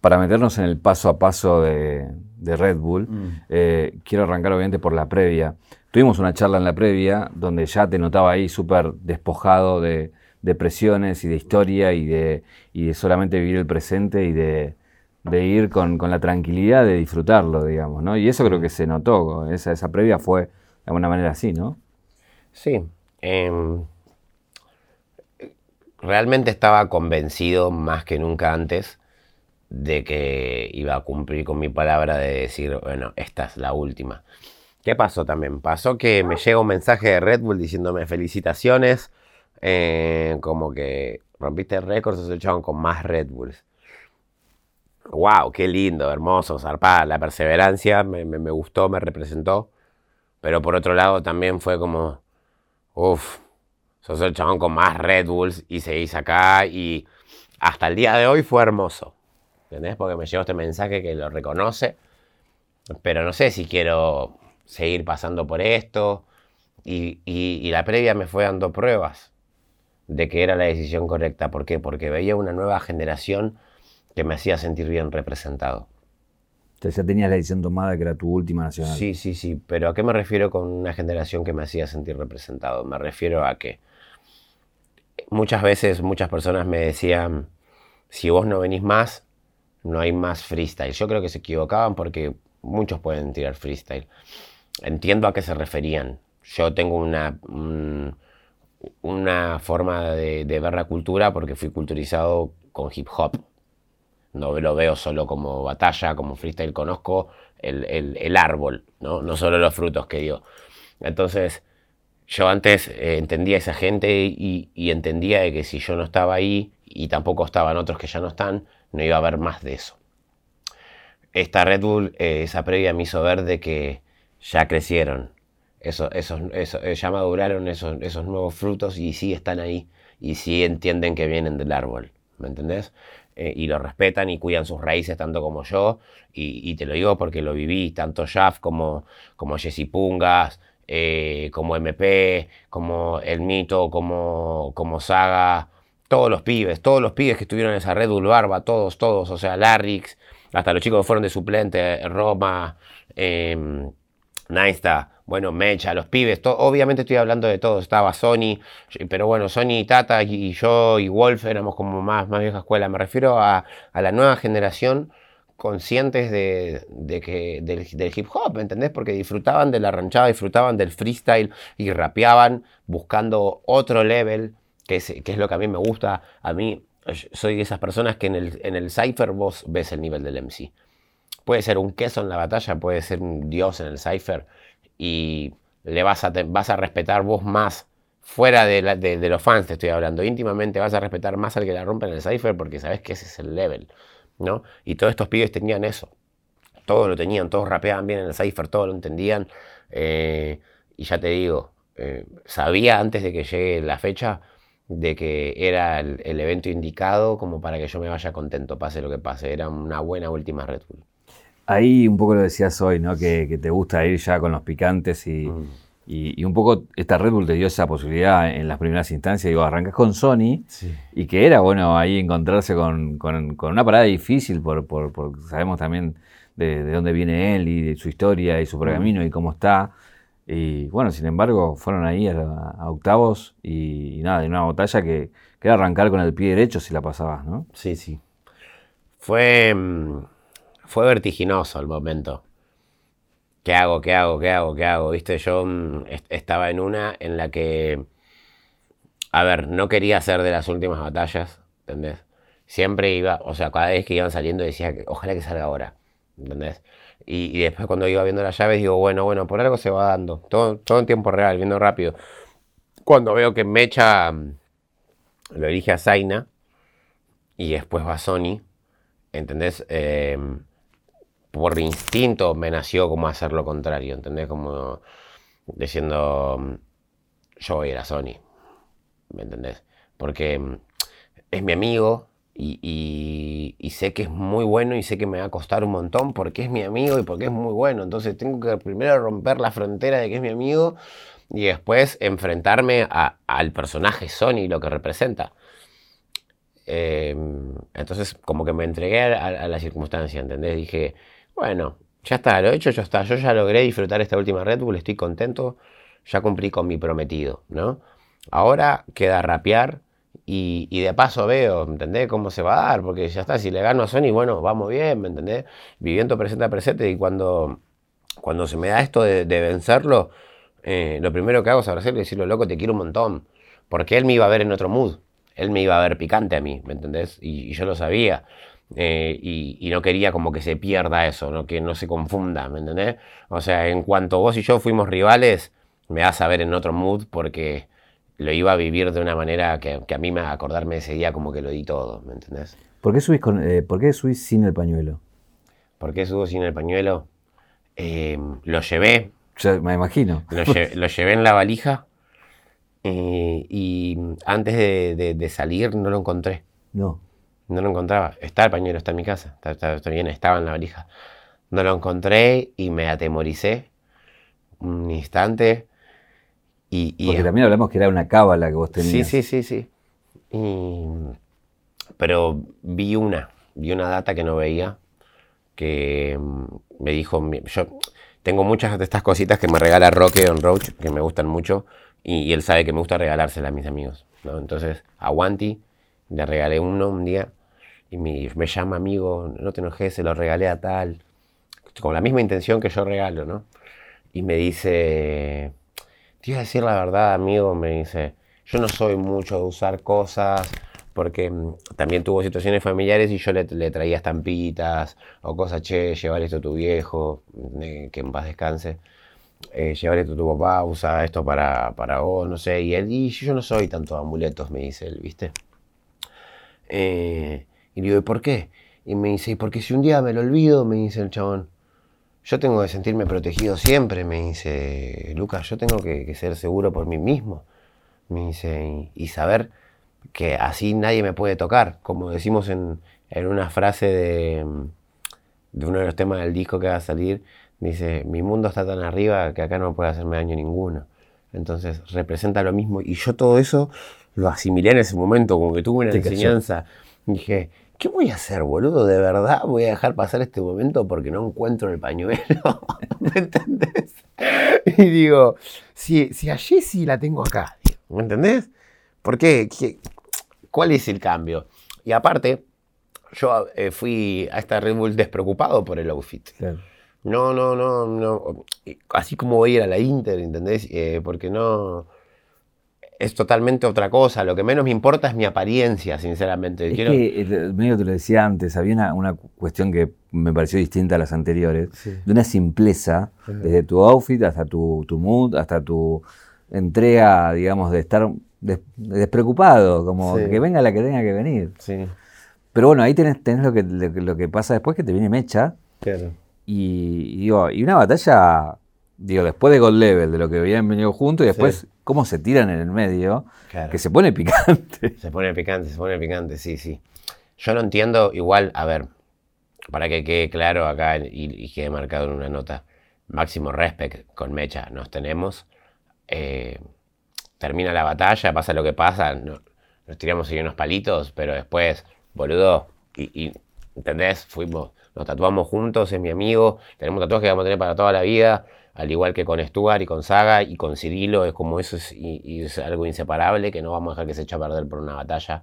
para meternos en el paso a paso de, Red Bull, mm. eh, quiero arrancar obviamente por la previa. Tuvimos una charla en la previa donde ya te notaba ahí súper despojado de, presiones y de historia y de, de, solamente vivir el presente y de, ir con, la tranquilidad de disfrutarlo, digamos, ¿no? Y eso creo que se notó, esa, esa previa fue de alguna manera así, ¿no? Sí. Em, realmente estaba convencido más que nunca antes de que iba a cumplir con mi palabra de decir, bueno, esta es la última. ¿Qué pasó también? Pasó que me llega un mensaje de Red Bull diciéndome felicitaciones, eh, como que rompiste récords, se echaron con más Red Bulls. ¡Wow! ¡Qué lindo, hermoso, zarpada! La perseverancia me, me gustó, me representó. Pero por otro lado también fue como, uff, sos el chabón con más Red Bulls y seguís acá y hasta el día de hoy fue hermoso. ¿Entendés? Porque me llegó este mensaje que lo reconoce, pero no sé si quiero seguir pasando por esto. Y, y la previa me fue dando pruebas de que era la decisión correcta. ¿Por qué? Porque veía una nueva generación que me hacía sentir bien representado. Entonces ya tenías la decisión tomada que era tu última nacional. Sí, sí, sí. Pero ¿a qué me refiero con una generación que me hacía sentir representado? Me refiero a que muchas veces muchas personas me decían, si vos no venís más, no hay más freestyle. Yo creo que se equivocaban porque muchos pueden tirar freestyle. Entiendo a qué se referían. Yo tengo una, una forma de, ver la cultura porque fui culturizado con hip hop. No lo veo solo como batalla, como freestyle, conozco el, árbol, ¿no? no solo los frutos que dio. Entonces, yo antes eh, entendía a esa gente y, entendía de que si yo no estaba ahí y tampoco estaban otros que ya no están, no iba a haber más de eso. Esta Red Bull, eh, esa previa me hizo ver de que ya crecieron, eso, esos, eso, eh, ya maduraron esos, esos nuevos frutos y sí están ahí y sí entienden que vienen del árbol, ¿me entendés? Eh, y lo respetan y cuidan sus raíces tanto como yo y, te lo digo porque lo viví, tanto Jaf como, como Jesse Pungas, como MP, como El Mito, como, como Saga, todos los pibes, todos los pibes que estuvieron en esa Red Bull Barba, todos, todos, o sea, Larrix, hasta los chicos que fueron de suplente, Roma, eh, Naista, bueno, Mecha, los pibes, obviamente estoy hablando de todo, estaba Sony, pero bueno, Sony, Tata y yo y Wolf éramos como más, más vieja escuela, me refiero a, la nueva generación conscientes de, que, del, hip hop, ¿entendés? Porque disfrutaban de la ranchada, disfrutaban del freestyle y rapeaban buscando otro level, que es, lo que a mí me gusta. A mí soy de esas personas que en el, en el cypher vos ves el nivel del MC. Puede ser un queso en la batalla, puede ser un dios en el cypher, y le vas a, vas a respetar vos más, fuera de, los fans te estoy hablando, íntimamente vas a respetar más al que la rompe en el cipher porque sabes que ese es el level, ¿no? Y todos estos pibes tenían eso, todos lo tenían, todos rapeaban bien en el cipher, todos lo entendían, eh, y ya te digo, eh, sabía antes de que llegue la fecha de que era el, el, evento indicado como para que yo me vaya contento, pase lo que pase, era una buena última Red Bull. Ahí un poco lo decías hoy, ¿no? Que, te gusta ir ya con los picantes mm. y, y, un poco esta Red Bull te dio esa posibilidad en las primeras instancias. Digo, arrancas con Sony y que era bueno ahí encontrarse con, una parada difícil, por, por, sabemos también de, dónde viene él y de su historia y su pergamino y cómo está. Y bueno, sin embargo, fueron ahí a, octavos y, nada, de una batalla que, que, era arrancar con el pie derecho si la pasabas, ¿no? Sí, sí. Fue. Mm, fue vertiginoso el momento. ¿Qué hago? ¿Qué hago? ¿Qué hago? ¿Qué hago? Viste, yo mm, estaba en una en la que, a ver, no quería ser de las últimas batallas, ¿entendés? Siempre iba, o sea, cada vez que iban saliendo decía, que ojalá que salga ahora, ¿entendés? Y, después cuando iba viendo las llaves digo, bueno, bueno, por algo se va dando, todo, todo en tiempo real, viendo rápido. Cuando veo que Mecha mm, lo elige a Zaina y después va Sony, ¿entendés? Eh, por instinto me nació como hacer lo contrario, ¿entendés? Como diciendo, mm, yo voy a ir a Sony, ¿me entendés? Porque mm, es mi amigo y, sé que es muy bueno y sé que me va a costar un montón porque es mi amigo y porque es muy bueno. Entonces tengo que primero romper la frontera de que es mi amigo y después enfrentarme al personaje Sony, lo que representa. Em, entonces como que me entregué a, a la circunstancia, ¿entendés? Dije, bueno, ya está, lo he hecho, ya está. Yo ya logré disfrutar esta última Red Bull, estoy contento, ya cumplí con mi prometido, ¿no? Ahora queda rapear y, de paso veo, ¿me entendés? Cómo se va a dar, porque ya está, si le gano a Sony, bueno, vamos bien, ¿me entendés? Viviendo presente a presente y cuando, cuando se me da esto de, vencerlo, eh, lo primero que hago es abrazarle y decirle, loco, te quiero un montón, porque él me iba a ver en otro mood, él me iba a ver picante a mí, ¿me entendés? y yo lo sabía. Eh, y, no quería como que se pierda eso, ¿no? que no se confunda, ¿me entendés? O sea, en cuanto vos y yo fuimos rivales, me vas a ver en otro mood porque lo iba a vivir de una manera que, a mí me acordarme ese día como que lo di todo, ¿me entendés? ¿Por qué subís, con, eh, ¿por qué subís sin el pañuelo? ¿Por qué subo sin el pañuelo? Eh, lo llevé. me imagino. Lo, lo llevé en la valija Eh, y antes de, de, salir no lo encontré. No. No lo encontraba. Está el pañuelo, está en mi casa. Está, está, bien, estaba en la valija. No lo encontré y me atemoricé un instante. Y, y Porque también hablamos que era una cábala que vos tenías. Sí, sí, sí, sí. pero vi una, vi una data que no veía, que mm, me dijo, yo tengo muchas de estas cositas que me regala Roque on Roach, que me gustan mucho, y, él sabe que me gusta regalárselas a mis amigos. Entonces, a Wanty le regalé uno un día, y me, me llama amigo, no te enojes, se lo regalé a tal, con la misma intención que yo regalo, ¿no? Y me dice, te iba a decir la verdad, amigo, me dice, yo no soy mucho de usar cosas porque mm, también tuvo situaciones familiares y yo le, traía estampitas o cosas, che, llevar esto a tu viejo, eh, que en paz descanse, eh, llevar esto a tu papá, usa esto para, para vos, no sé, y él, y yo no soy tanto amuletos, me dice él, ¿viste? Eh, y digo, ¿y por qué? Y me dice, porque si un día me lo olvido, me dice el chabón, yo tengo que sentirme protegido siempre, me dice, Lucas, yo tengo que, ser seguro por mí mismo, me dice, y, saber que así nadie me puede tocar, como decimos en, una frase de, uno de los temas del disco que va a salir, dice, mi mundo está tan arriba que acá no puede hacerme daño ninguno. Entonces representa lo mismo. Y yo todo eso lo asimilé en ese momento, como que tuve una enseñanza. Dije, ¿qué voy a hacer, boludo? ¿De verdad voy a dejar pasar este momento porque no encuentro el pañuelo? ¿Me entendés? Y digo, si, si a Jessie la tengo acá, ¿me entendés? ¿Por qué? ¿Cuál es el cambio? Y aparte, yo eh, fui a esta Red Bull despreocupado por el outfit. No, no, no, no. Así como voy a ir a la Inter, ¿entendés? Eh, porque no es totalmente otra cosa. Lo que menos me importa es mi apariencia, sinceramente. Es que, eh, medio te lo decía antes, había una, cuestión que me pareció distinta a las anteriores, de una simpleza, desde tu outfit hasta tu, mood, hasta tu entrega, digamos, de estar despreocupado, como que venga la que tenga que venir. Pero bueno, ahí tenés, tenés lo, que, lo, que pasa después, que te viene mecha. Claro. Y, digo, y una batalla, digo, después de Gold Level, de lo que habían venido juntos, y después cómo se tiran en el medio, que se pone picante. Se pone picante, se pone picante, sí, sí. Yo no entiendo, igual, a ver, para que quede claro acá y, quede marcado en una nota, máximo respect con Mecha nos tenemos. Eh, termina la batalla, pasa lo que pasa, nos tiramos ahí unos palitos, pero después, boludo, y, ¿entendés? Fuimos, nos tatuamos juntos, es mi amigo, tenemos tatuajes que vamos a tener para toda la vida al igual que con Stuart y con Saga y con Cirilo, es como eso es, y, es algo inseparable que no vamos a dejar que se eche a perder por una batalla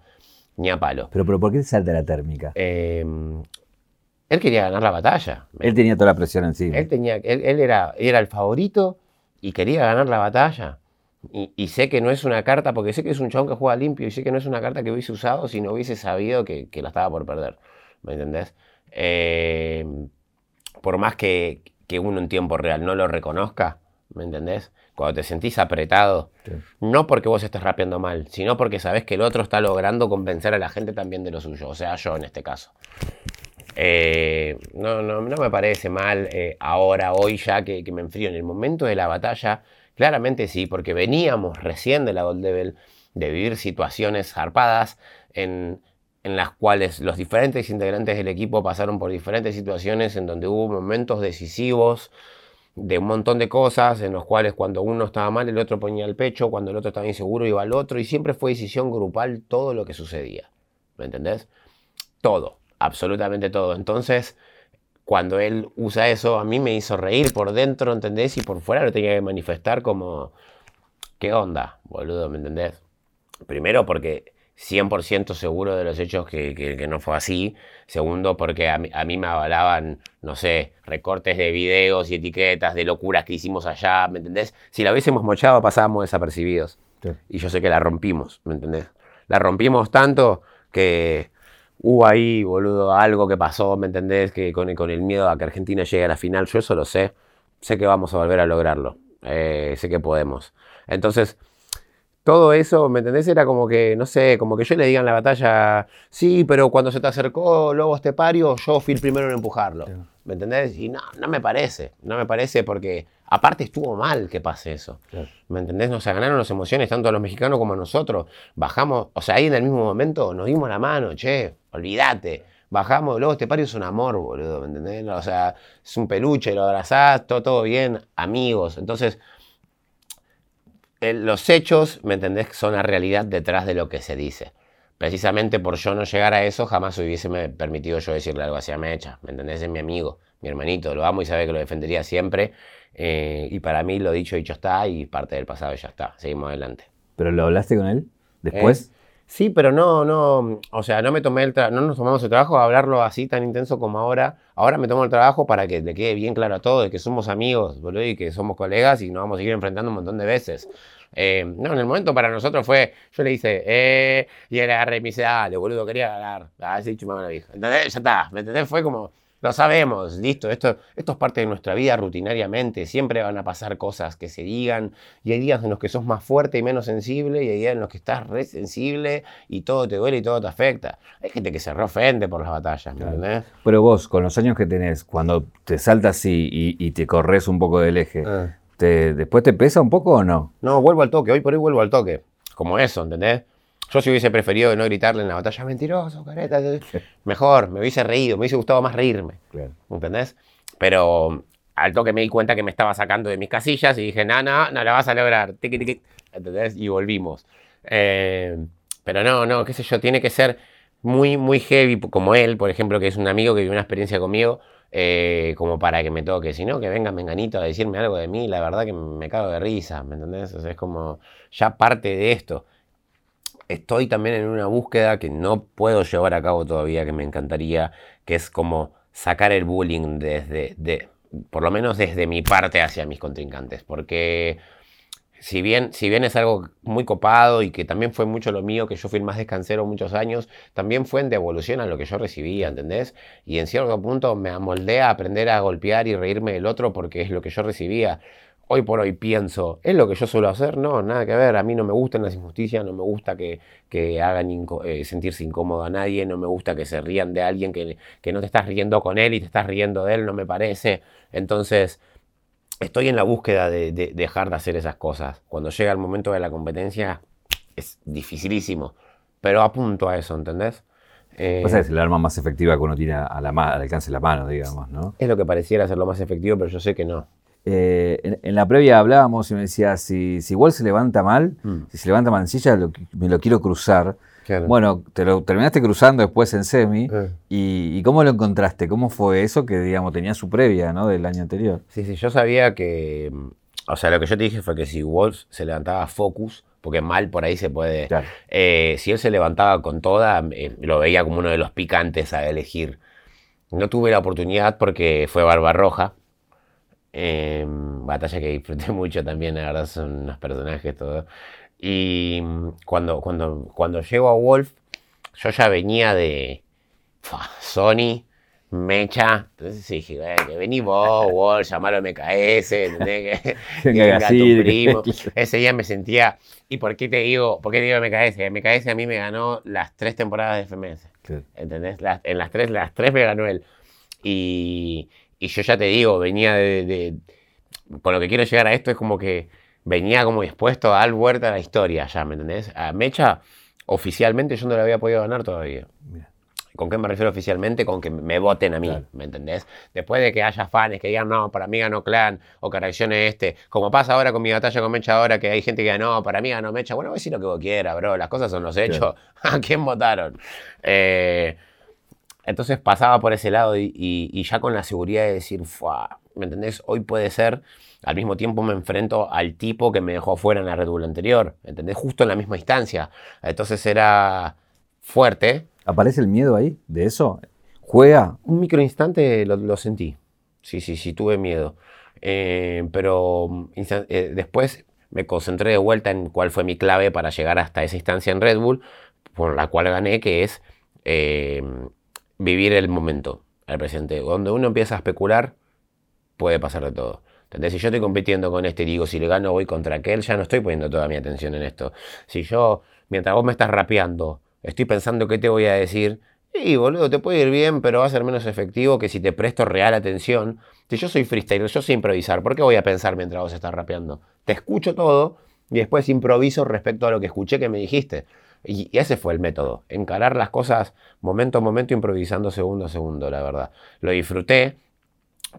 ni a palo. Pero, pero ¿por qué salta la térmica? Em, él quería ganar la batalla. Él tenía toda la presión encima. Él, tenía, él, era, era el favorito y quería ganar la batalla. Y, sé que no es una carta, porque sé que es un chabón que juega limpio y sé que no es una carta que hubiese usado si no hubiese sabido que, la estaba por perder. ¿Me entendés? Em, por más que, que uno en tiempo real no lo reconozca, ¿me entendés? Cuando te sentís apretado, no porque vos estés rapeando mal, sino porque sabés que el otro está logrando convencer a la gente también de lo suyo, o sea, yo en este caso. Eh, no, no, no, me parece mal eh, ahora, hoy ya que, me enfrío. En el momento de la batalla, claramente sí, porque veníamos recién de la Gold Devil de vivir situaciones zarpadas en, en las cuales los diferentes integrantes del equipo pasaron por diferentes situaciones en donde hubo momentos decisivos de un montón de cosas, en los cuales cuando uno estaba mal el otro ponía el pecho, cuando el otro estaba inseguro iba al otro, y siempre fue decisión grupal todo lo que sucedía. ¿Me entendés? Todo, absolutamente todo. Entonces, cuando él usa eso, a mí me hizo reír por dentro, ¿entendés? Y por fuera lo tenía que manifestar como, ¿qué onda, boludo? ¿Me entendés? Primero porque 100% seguro de los hechos que, no fue así. Segundo, porque a mí, me avalaban, no sé, recortes de videos y etiquetas de locuras que hicimos allá, ¿me entendés? Si la hubiésemos mochado, pasábamos desapercibidos. Y yo sé que la rompimos, ¿me entendés? La rompimos tanto que hubo ahí, boludo, algo que pasó, ¿me entendés? Que con, con el miedo a que Argentina llegue a la final, yo eso lo sé. Sé que vamos a volver a lograrlo. Eh, sé que podemos. Entonces, todo eso, ¿me entendés? Era como que, no sé, como que yo le diga en la batalla, sí, pero cuando se te acercó Lobo Estepario, yo fui el primero en empujarlo. ¿Me entendés? Y no, no me parece. No me parece porque Aparte estuvo mal que pase eso. ¿Me entendés? Nos ganaron las emociones tanto a los mexicanos como a nosotros. Bajamos, o sea, ahí en el mismo momento nos dimos la mano, che, olvídate. Bajamos, luego este pario es un amor, boludo, ¿me entendés? O sea, es un peluche, lo abrazás, todo, todo bien, amigos. Entonces, los hechos, ¿me entendés? Son la realidad detrás de lo que se dice. Precisamente por yo no llegar a eso, jamás hubiese permitido yo decirle algo así a Mecha, ¿me entendés? Es mi amigo, mi hermanito, lo amo y sabe que lo defendería siempre. Eh, y para mí lo dicho, dicho está y parte del pasado ya está. Seguimos adelante. ¿Pero lo hablaste con él después? Eh, sí, pero no, no, o sea, no me tomé el no nos tomamos el trabajo de hablarlo así tan intenso como ahora. Ahora me tomo el trabajo para que le quede bien claro a todos de que somos amigos, boludo, y que somos colegas y nos vamos a seguir enfrentando un montón de veces. Eh, no, en el momento para nosotros fue, yo le hice, eh, y él agarré y me dice, dale, boludo, quería ganar. Ah, sí, chumame la vieja. ¿Entendés? Ya está, ¿me entendés? Fue como, lo sabemos, listo, esto, esto es parte de nuestra vida rutinariamente, siempre van a pasar cosas que se digan, y hay días en los que sos más fuerte y menos sensible, y hay días en los que estás re sensible y todo te duele y todo te afecta. Hay gente que se reofende por las batallas, ¿me entendés? Pero vos, con los años que tenés, cuando te saltas y, y, te corres un poco del eje, ah. ¿Después te pesa un poco o no? No, vuelvo al toque, hoy por hoy vuelvo al toque. Como eso, ¿entendés? Yo si hubiese preferido no gritarle en la batalla, mentiroso, careta. Mejor, me hubiese reído, me hubiese gustado más reírme. ¿Entendés? Pero al toque me di cuenta que me estaba sacando de mis casillas y dije, no, no, no la vas a lograr. Tiki, ¿Entendés? Y volvimos. Eh, pero no, no, qué sé yo, tiene que ser muy, muy heavy, como él, por ejemplo, que es un amigo que vivió una experiencia conmigo eh, como para que me toque, sino que venga Menganito a decirme algo de mí, la verdad que me cago de risa, ¿me entendés? O sea, es como ya parte de esto. Estoy también en una búsqueda que no puedo llevar a cabo todavía, que me encantaría, que es como sacar el bullying desde, de, por lo menos desde mi parte hacia mis contrincantes, porque si bien, si bien es algo muy copado y que también fue mucho lo mío, que yo fui el más descansero muchos años, también fue en devolución a lo que yo recibía, ¿entendés? Y en cierto punto me amoldé a aprender a golpear y reírme del otro porque es lo que yo recibía. Hoy por hoy pienso, ¿es lo que yo suelo hacer? No, nada que ver. A mí no me gustan las injusticias, no me gusta que, que hagan eh, sentirse incómodo a nadie, no me gusta que se rían de alguien que, que no te estás riendo con él y te estás riendo de él, no me parece. Entonces, estoy en la búsqueda de, dejar de hacer esas cosas. Cuando llega el momento de la competencia es dificilísimo, pero apunto a eso, ¿entendés? Eh, es el arma más efectiva que uno tiene a la al alcance de la mano, digamos, ¿no? Es lo que pareciera ser lo más efectivo, pero yo sé que no. Eh, en, la previa hablábamos y me decía, si, si se levanta mal, mm. si se levanta mancilla, me lo quiero cruzar. Bueno, te lo terminaste cruzando después en semi. Eh. Y, cómo lo encontraste? ¿Cómo fue eso que, digamos, tenía su previa, ¿no? Del año anterior. Sí, sí, yo sabía que. Mm, o sea, lo que yo te dije fue que si Wolves se levantaba focus, porque mal por ahí se puede. Eh, si él se levantaba con toda, lo veía como uno de los picantes a elegir. No tuve la oportunidad porque fue Barbarroja. Batalla que disfruté mucho también, la verdad, son unos personajes todos. Y mm, cuando, cuando, cuando llego a Wolf, yo ya venía de Sony, Mecha. Entonces dije, que vení vos, Wolf, llamalo MKS, ¿entendés? Que, venga tu primo. Ese día me sentía. ¿Y por qué te digo, por qué te digo MKS? MKS a mí me ganó las tres temporadas de FMS. ¿Entendés? en las tres, las tres me ganó él. Y, y yo ya te digo, venía de, de. Con lo que quiero llegar a esto es como que venía como dispuesto a dar vuelta a la historia ya, ¿me entendés? A Mecha, oficialmente yo no le había podido ganar todavía. ¿Con qué me refiero oficialmente? Con que me voten a mí, ¿me entendés? Después de que haya fans que digan, no, para mí ganó Clan, o que reaccione este, como pasa ahora con mi batalla con Mecha ahora, que hay gente que diga, no, para mí ganó Mecha, bueno, decir lo que vos quieras, bro, las cosas son los hechos, ¿a quién votaron? Eh, entonces pasaba por ese lado y, ya con la seguridad de decir, ¿me entendés? Hoy puede ser al mismo tiempo me enfrento al tipo que me dejó fuera en la Red Bull anterior, ¿entendés? Justo en la misma instancia. Entonces era fuerte. ¿Aparece el miedo ahí de eso? ¿Juega? Un microinstante lo, lo sentí. Sí, sí, sí, tuve miedo. Eh, pero eh, después me concentré de vuelta en cuál fue mi clave para llegar hasta esa instancia en Red Bull, por la cual gané, que es eh, vivir el momento, el presente. Donde uno empieza a especular, puede pasar de todo. Entonces, si yo estoy compitiendo con este y digo, si le gano voy contra aquel, ya no estoy poniendo toda mi atención en esto. Si yo, mientras vos me estás rapeando, estoy pensando qué te voy a decir, Y, boludo, te puede ir bien, pero va a ser menos efectivo que si te presto real atención. Si yo soy freestyle, yo sé improvisar, ¿por qué voy a pensar mientras vos estás rapeando? Te escucho todo y después improviso respecto a lo que escuché que me dijiste. Y, ese fue el método, encarar las cosas momento a momento, improvisando segundo a segundo, la verdad. Lo disfruté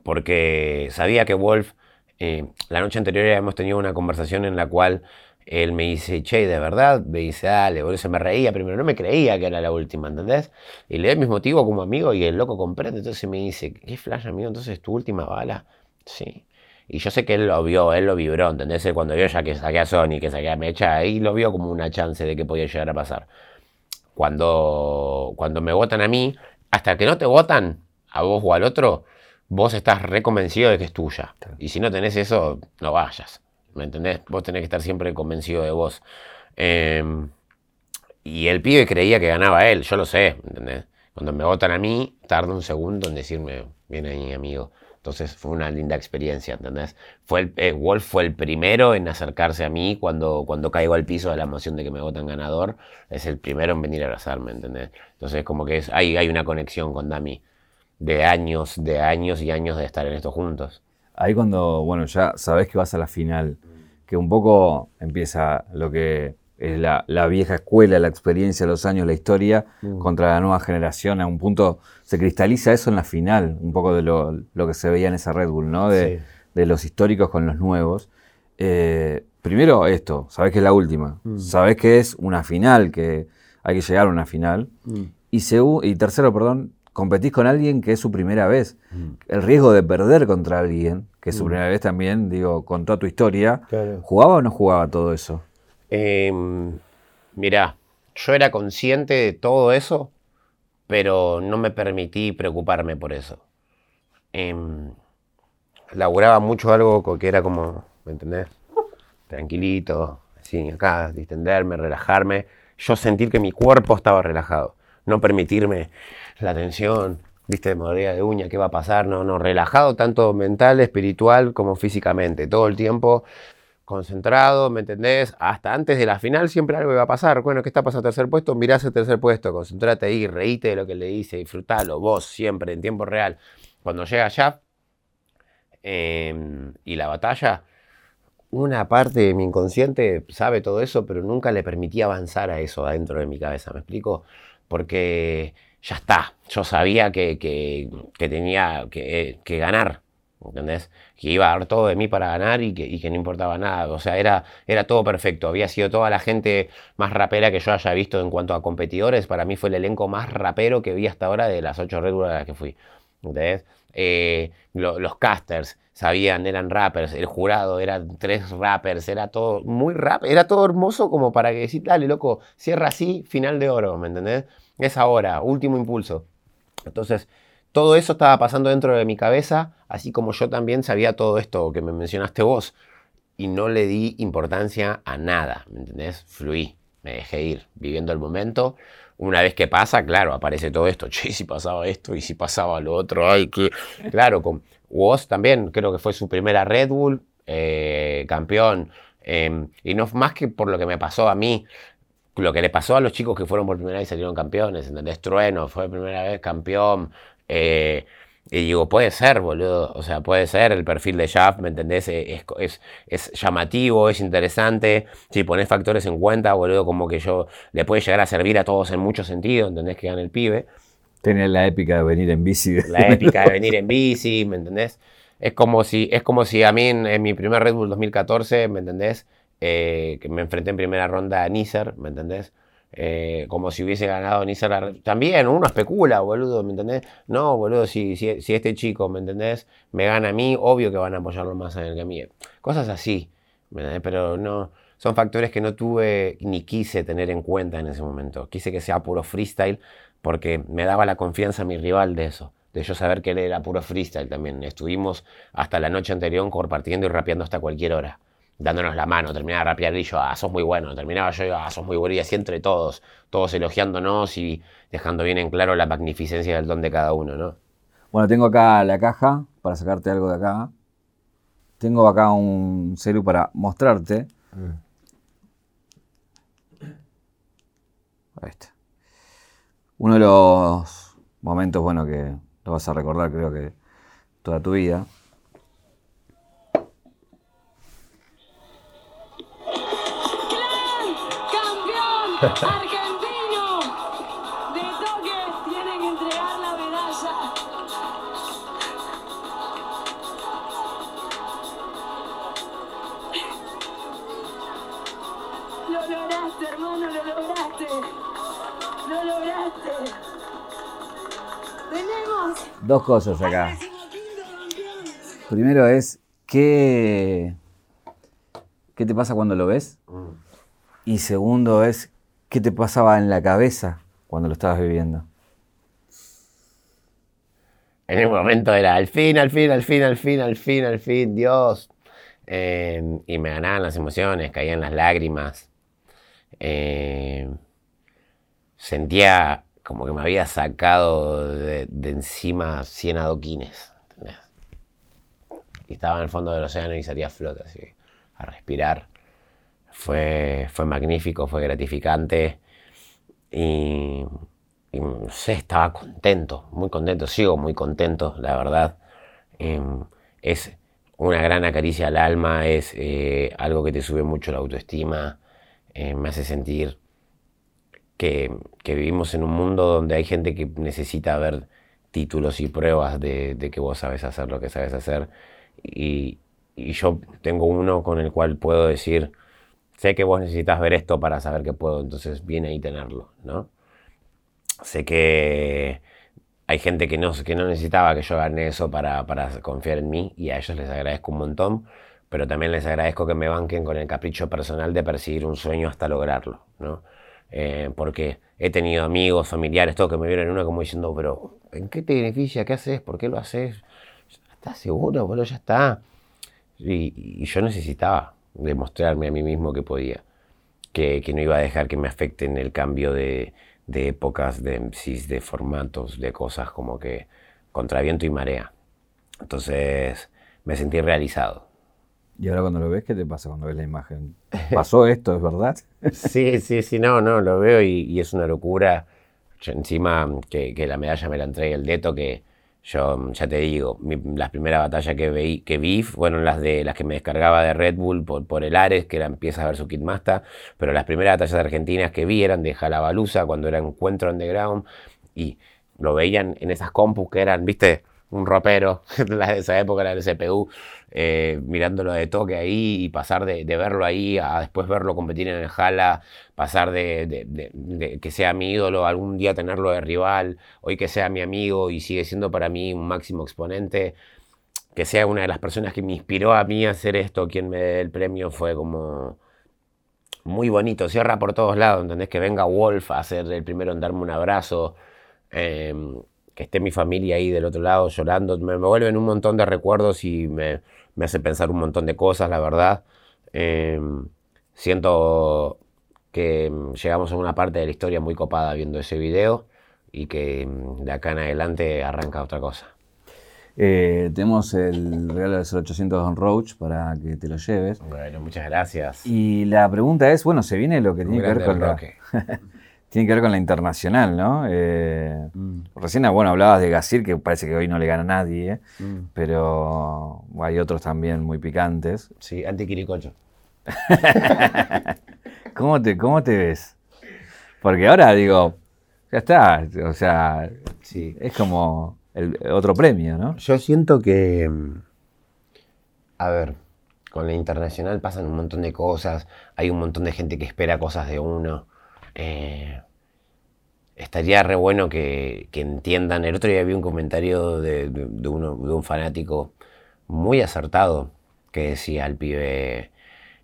porque sabía que Wolf, eh, la noche anterior habíamos tenido una conversación en la cual él me dice, che, de verdad, me dice, dale, boludo, se me reía, primero no me creía que era la última, ¿entendés? Y le doy mis motivos como amigo y el loco comprende, entonces me dice, ¿qué flash, amigo? Entonces, ¿tu última bala? Sí. Y yo sé que él lo vio, él lo vibró, ¿entendés? Él cuando vio ya que saqué a Sony, que saqué a Mecha, ahí lo vio como una chance de que podía llegar a pasar. Cuando, cuando me votan a mí, hasta que no te votan, a vos o al otro, vos estás reconvencido de que es tuya. Y si no tenés eso, no vayas. ¿Me entendés? Vos tenés que estar siempre convencido de vos. Em, y el pibe creía que ganaba él, yo lo sé, ¿me entendés? Cuando me votan a mí, tarda un segundo en decirme, viene ahí, amigo. Entonces fue una linda experiencia, ¿entendés? Fue eh, Wolf fue el primero en acercarse a mí cuando, cuando caigo al piso de la emoción de que me votan ganador. Es el primero en venir a abrazarme, ¿entendés? Entonces como que es, hay, hay una conexión con Dami de años, de años y años de estar en esto juntos. Ahí cuando, bueno, ya sabes que vas a la final, que un poco empieza lo que es la, vieja escuela, la experiencia, los años, la historia, mm. contra la nueva generación. A un punto se cristaliza eso en la final, un poco de lo, que se veía en esa Red Bull, ¿no? De, los históricos con los nuevos. Eh, primero esto, sabes que es la última, mm. sabes que es una final, que hay que llegar a una final. Mm. Y, y tercero, perdón, competís con alguien que es su primera vez. Mm. El riesgo de perder contra alguien, que es su mm. primera vez también, digo, con toda tu historia, ¿jugaba o no jugaba todo eso? Eh, mirá, yo era consciente de todo eso, pero no me permití preocuparme por eso. Eh, mucho algo que era como, ¿me entendés? Tranquilito, así, acá, distenderme, relajarme. Yo sentir que mi cuerpo estaba relajado. No permitirme la tensión, viste, mordida de uña, qué va a pasar, no, no, relajado tanto mental, espiritual como físicamente, todo el tiempo concentrado, ¿me entendés? Hasta antes de la final siempre algo iba a pasar. Bueno, ¿qué está pasando? Tercer puesto, mirás el tercer puesto, concentrate ahí, reíte de lo que le dice, disfrutalo, vos siempre, en tiempo real. Cuando llega ya em, y la batalla, una parte de mi inconsciente sabe todo eso, pero nunca le permitía avanzar a eso adentro de mi cabeza, ¿me explico? Porque ya está. Yo sabía que, tenía que, ganar, ¿entendés? Que iba a dar todo de mí para ganar y que, no importaba nada. O sea, era, todo perfecto. Había sido toda la gente más rapera que yo haya visto en cuanto a competidores. Para mí fue el elenco más rapero que vi hasta ahora de las ocho Red a las que fui. ¿Entendés? Eh, los casters sabían, eran rappers, el jurado eran tres rappers, era todo muy rap, era todo hermoso como para decir, dale, loco, cierra así, final de oro, ¿me entendés? Es ahora, último impulso. Entonces, todo eso estaba pasando dentro de mi cabeza, así como yo también sabía todo esto que me mencionaste vos. Y no le di importancia a nada, ¿me entendés? Fluí, me dejé ir, viviendo el momento. Una vez que pasa, claro, aparece todo esto. Che, si pasaba esto y si pasaba lo otro, ay, que. Claro, con Woz también, creo que fue su primera Red Bull, eh, campeón. Em, y no más que por lo que me pasó a mí, lo que le pasó a los chicos que fueron por primera vez y salieron campeones, ¿entendés? Trueno fue primera vez campeón. Eh, y digo, puede ser, boludo. O sea, puede ser el perfil de Shaft, ¿me entendés? Es, es, llamativo, es interesante. Si pones factores en cuenta, boludo, como que yo le puede llegar a servir a todos en muchos sentidos, ¿entendés? Que gane el pibe. Tener la épica de venir en bici. La épica de venir en bici, ¿me entendés? Es como si, es como si a mí en mi primer Red Bull 2014, ¿me entendés? Eh, que me enfrenté en primera ronda a Nisser, ¿me entendés? Eh, como si hubiese ganado Nisser. También uno especula, boludo, ¿me entendés? No, boludo, si, si, este chico, ¿me entendés? Me gana a mí, obvio que van a apoyarlo más a él que a mí. Cosas así, ¿me Pero no, son factores que no tuve ni quise tener en cuenta en ese momento. Quise que sea puro freestyle porque me daba la confianza a mi rival de eso de yo saber que él era puro freestyle también. Estuvimos hasta la noche anterior compartiendo y rapeando hasta cualquier hora dándonos la mano, terminaba y yo, ah, sos muy bueno, terminaba yo, ah, sos muy bueno, y así entre todos, todos elogiándonos y dejando bien en claro la magnificencia del don de cada uno, ¿no? Bueno, tengo acá la caja para sacarte algo de acá. Tengo acá un celu para mostrarte. Mm. Ahí está. Uno de los momentos, bueno, que lo vas a recordar creo que toda tu vida. ¡Argentino! De toque tienen que entregar la medalla. Lo lograste, hermano, lo lograste. Lo lograste. Tenemos Dos cosas acá. Primero es, ¿qué, ¿qué te pasa cuando lo ves? Y segundo es, ¿qué te pasaba en la cabeza cuando lo estabas viviendo? En el momento era al fin, al fin, al fin, al fin, al fin, al fin, Dios. Eh, y me ganaban las emociones, caían las lágrimas. Eh, sentía como que me había sacado de, encima 100 adoquines. ¿entendés? Y estaba en el fondo del océano y salía a flote, así, a respirar. Fue, fue magnífico, fue gratificante. Y, y, sé, estaba contento, muy contento, sigo muy contento, la verdad. Em, es una gran acaricia al alma, es eh, algo que te sube mucho la autoestima, eh, me hace sentir que, que vivimos en un mundo donde hay gente que necesita ver títulos y pruebas de, de que vos sabes hacer lo que sabes hacer. Y, y yo tengo uno con el cual puedo decir, sé que vos necesitas ver esto para saber que puedo, entonces viene ahí tenerlo, ¿no? Sé que hay gente que no, que no necesitaba que yo gane eso para, para confiar en mí y a ellos les agradezco un montón, pero también les agradezco que me banquen con el capricho personal de perseguir un sueño hasta lograrlo, ¿no? Eh, porque he tenido amigos, familiares, todo que me vieron en una como diciendo, pero ¿en qué te beneficia? ¿Qué haces? ¿Por qué lo haces? ¿Estás seguro? Bueno, ya está. Y, y yo necesitaba demostrarme a mí mismo que podía, que, que no iba a dejar que me afecten el cambio de, de épocas, de MCs, de formatos, de cosas como que contra viento y marea. Entonces me sentí realizado. Y ahora cuando lo ves, ¿qué te pasa cuando ves la imagen? ¿Pasó esto, es verdad? Sí, sí, sí, no, no, lo veo y, y es una locura. Yo encima que, que la medalla me la entregue el Deto, que yo ya te digo, mi- las primeras batallas que, veí, que vi fueron las de las que me descargaba de Red Bull por, por el Ares, que era empieza a ver su Kidmasta, pero las primeras batallas argentinas que vi eran de Jalabaluza, cuando era Encuentro Underground, y lo veían en esas compus que eran, viste, un ropero, de esa época, la del CPU, eh, mirándolo de toque ahí y pasar de, verlo ahí a después verlo competir en el Jala, pasar de, que sea mi ídolo, algún día tenerlo de rival, hoy que sea mi amigo y sigue siendo para mí un máximo exponente, que sea una de las personas que me inspiró a mí a hacer esto, quien me dé el premio fue como muy bonito, cierra por todos lados, ¿entendés? Que venga Wolf a ser el primero en darme un abrazo, eh, que esté mi familia ahí del otro lado llorando, me, me vuelven un montón de recuerdos y me, me hace pensar un montón de cosas, la verdad. Eh, siento que mm, llegamos a una parte de la historia muy copada viendo ese video y que mm, de acá en adelante arranca otra cosa. Eh, tenemos el regalo del 0800 Don Roach para que te lo lleves. Bueno, muchas gracias. Y la pregunta es, bueno, se viene lo que Un tiene que ver con la. tiene que ver con la internacional, ¿no? Eh, Recién, bueno, hablabas de Gasir, que parece que hoy no le gana a nadie, ¿eh? pero hay otros también muy picantes. Sí, antiquiricocho. ¿Cómo te, cómo te ves? Porque ahora digo, ya está, o sea, Sí. es como el otro premio, ¿no? Yo siento que, mm, a ver, con la internacional pasan un montón de cosas, hay un montón de gente que espera cosas de uno. Eh, estaría re bueno que, que entiendan. El otro día vi un comentario de, de- uno, de un fanático muy acertado que decía al pibe,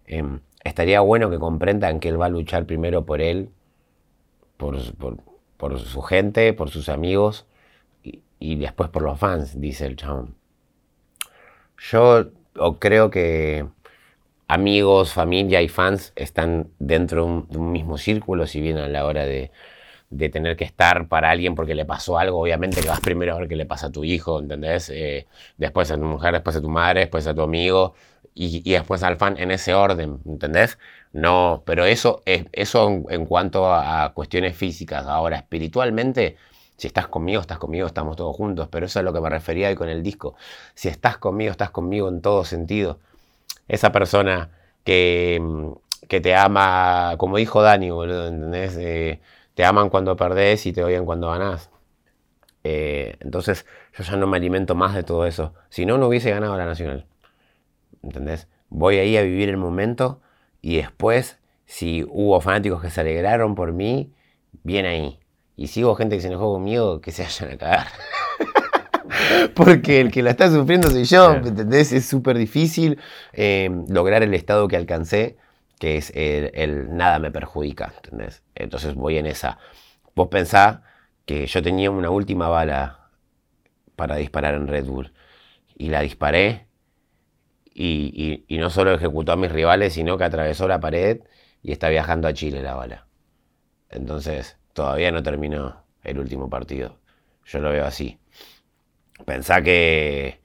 em, estaría bueno que comprendan que él va a luchar primero por él, por, por- su gente, por sus amigos y, y después por los fans, dice el chabón. Yo creo que amigos, familia y fans están dentro de un, mismo círculo, si bien a la hora de, tener que estar para alguien porque le pasó algo, obviamente que vas primero a ver qué le pasa a tu hijo, ¿entendés? Eh, después a tu mujer, después a tu madre, después a tu amigo, y, después al fan en ese orden, ¿entendés? No, pero eso, es, eso en, cuanto a, a cuestiones físicas. Ahora, espiritualmente, si estás conmigo, estás conmigo, estamos todos juntos, pero eso es a lo que me refería hoy con el disco. Si estás conmigo, estás conmigo en todo sentido. Esa persona que, que te ama, como dijo Dani, boludo, ¿entendés? Eh, te aman cuando perdés y te odian cuando ganás. Eh, entonces yo ya no me alimento más de todo eso. Si no, no hubiese ganado la Nacional. ¿Entendés? Voy ahí a vivir el momento y después, si hubo fanáticos que se alegraron por mí, bien ahí. Y si hubo gente que se enojó conmigo, que se vayan a cagar. Porque el que la está sufriendo soy yo. ¿me ¿entendés? Es súper difícil eh, lograr el estado que alcancé, que es el, el nada me perjudica, ¿entendés? Entonces voy en esa. Vos pensás que yo tenía una última bala para disparar en Red Bull. Y la disparé y, y- y no solo ejecutó a mis rivales, sino que atravesó la pared y está viajando a Chile la bala. Entonces, todavía no terminó el último partido. Yo lo veo así. Pensá que,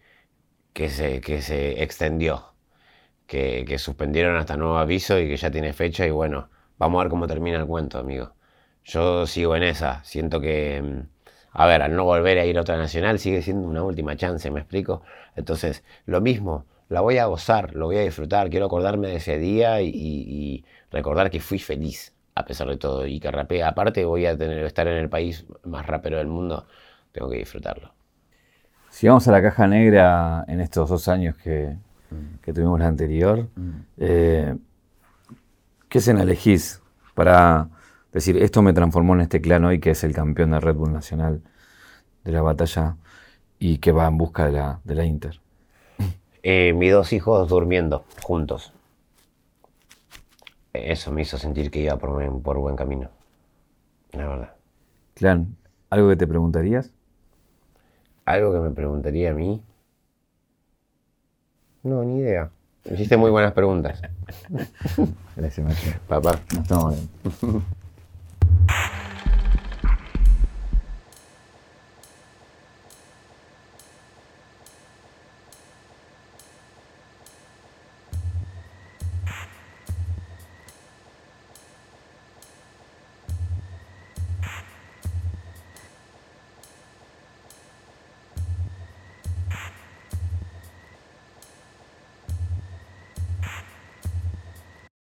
que, se, que se extendió, que, que suspendieron hasta nuevo aviso y que ya tiene fecha y bueno, vamos a ver cómo termina el cuento, amigo. Yo sigo en esa, siento que, mm, a ver, al no volver a ir a otra nacional sigue siendo una última chance, ¿me explico? Entonces, lo mismo, la voy a gozar, lo voy a disfrutar, quiero acordarme de ese día y, recordar que fui feliz a pesar de todo y que rapé, aparte voy a tener, estar en el país más rapero del mundo, tengo que disfrutarlo. Si vamos a la caja negra en estos dos años que, que tuvimos la anterior, eh, ¿qué escena elegís para decir esto me transformó en este clan hoy que es el campeón de Red Bull Nacional de la batalla y que va en busca de la, de la Inter? Eh, mis dos hijos durmiendo juntos. Eso me hizo sentir que iba por buen, por buen camino. La verdad. Clan, ¿algo que te preguntarías? ¿Algo que me preguntaría a mí? No, ni idea. Hiciste muy buenas preguntas. Gracias, Macho. Papá. Nos estamos bien.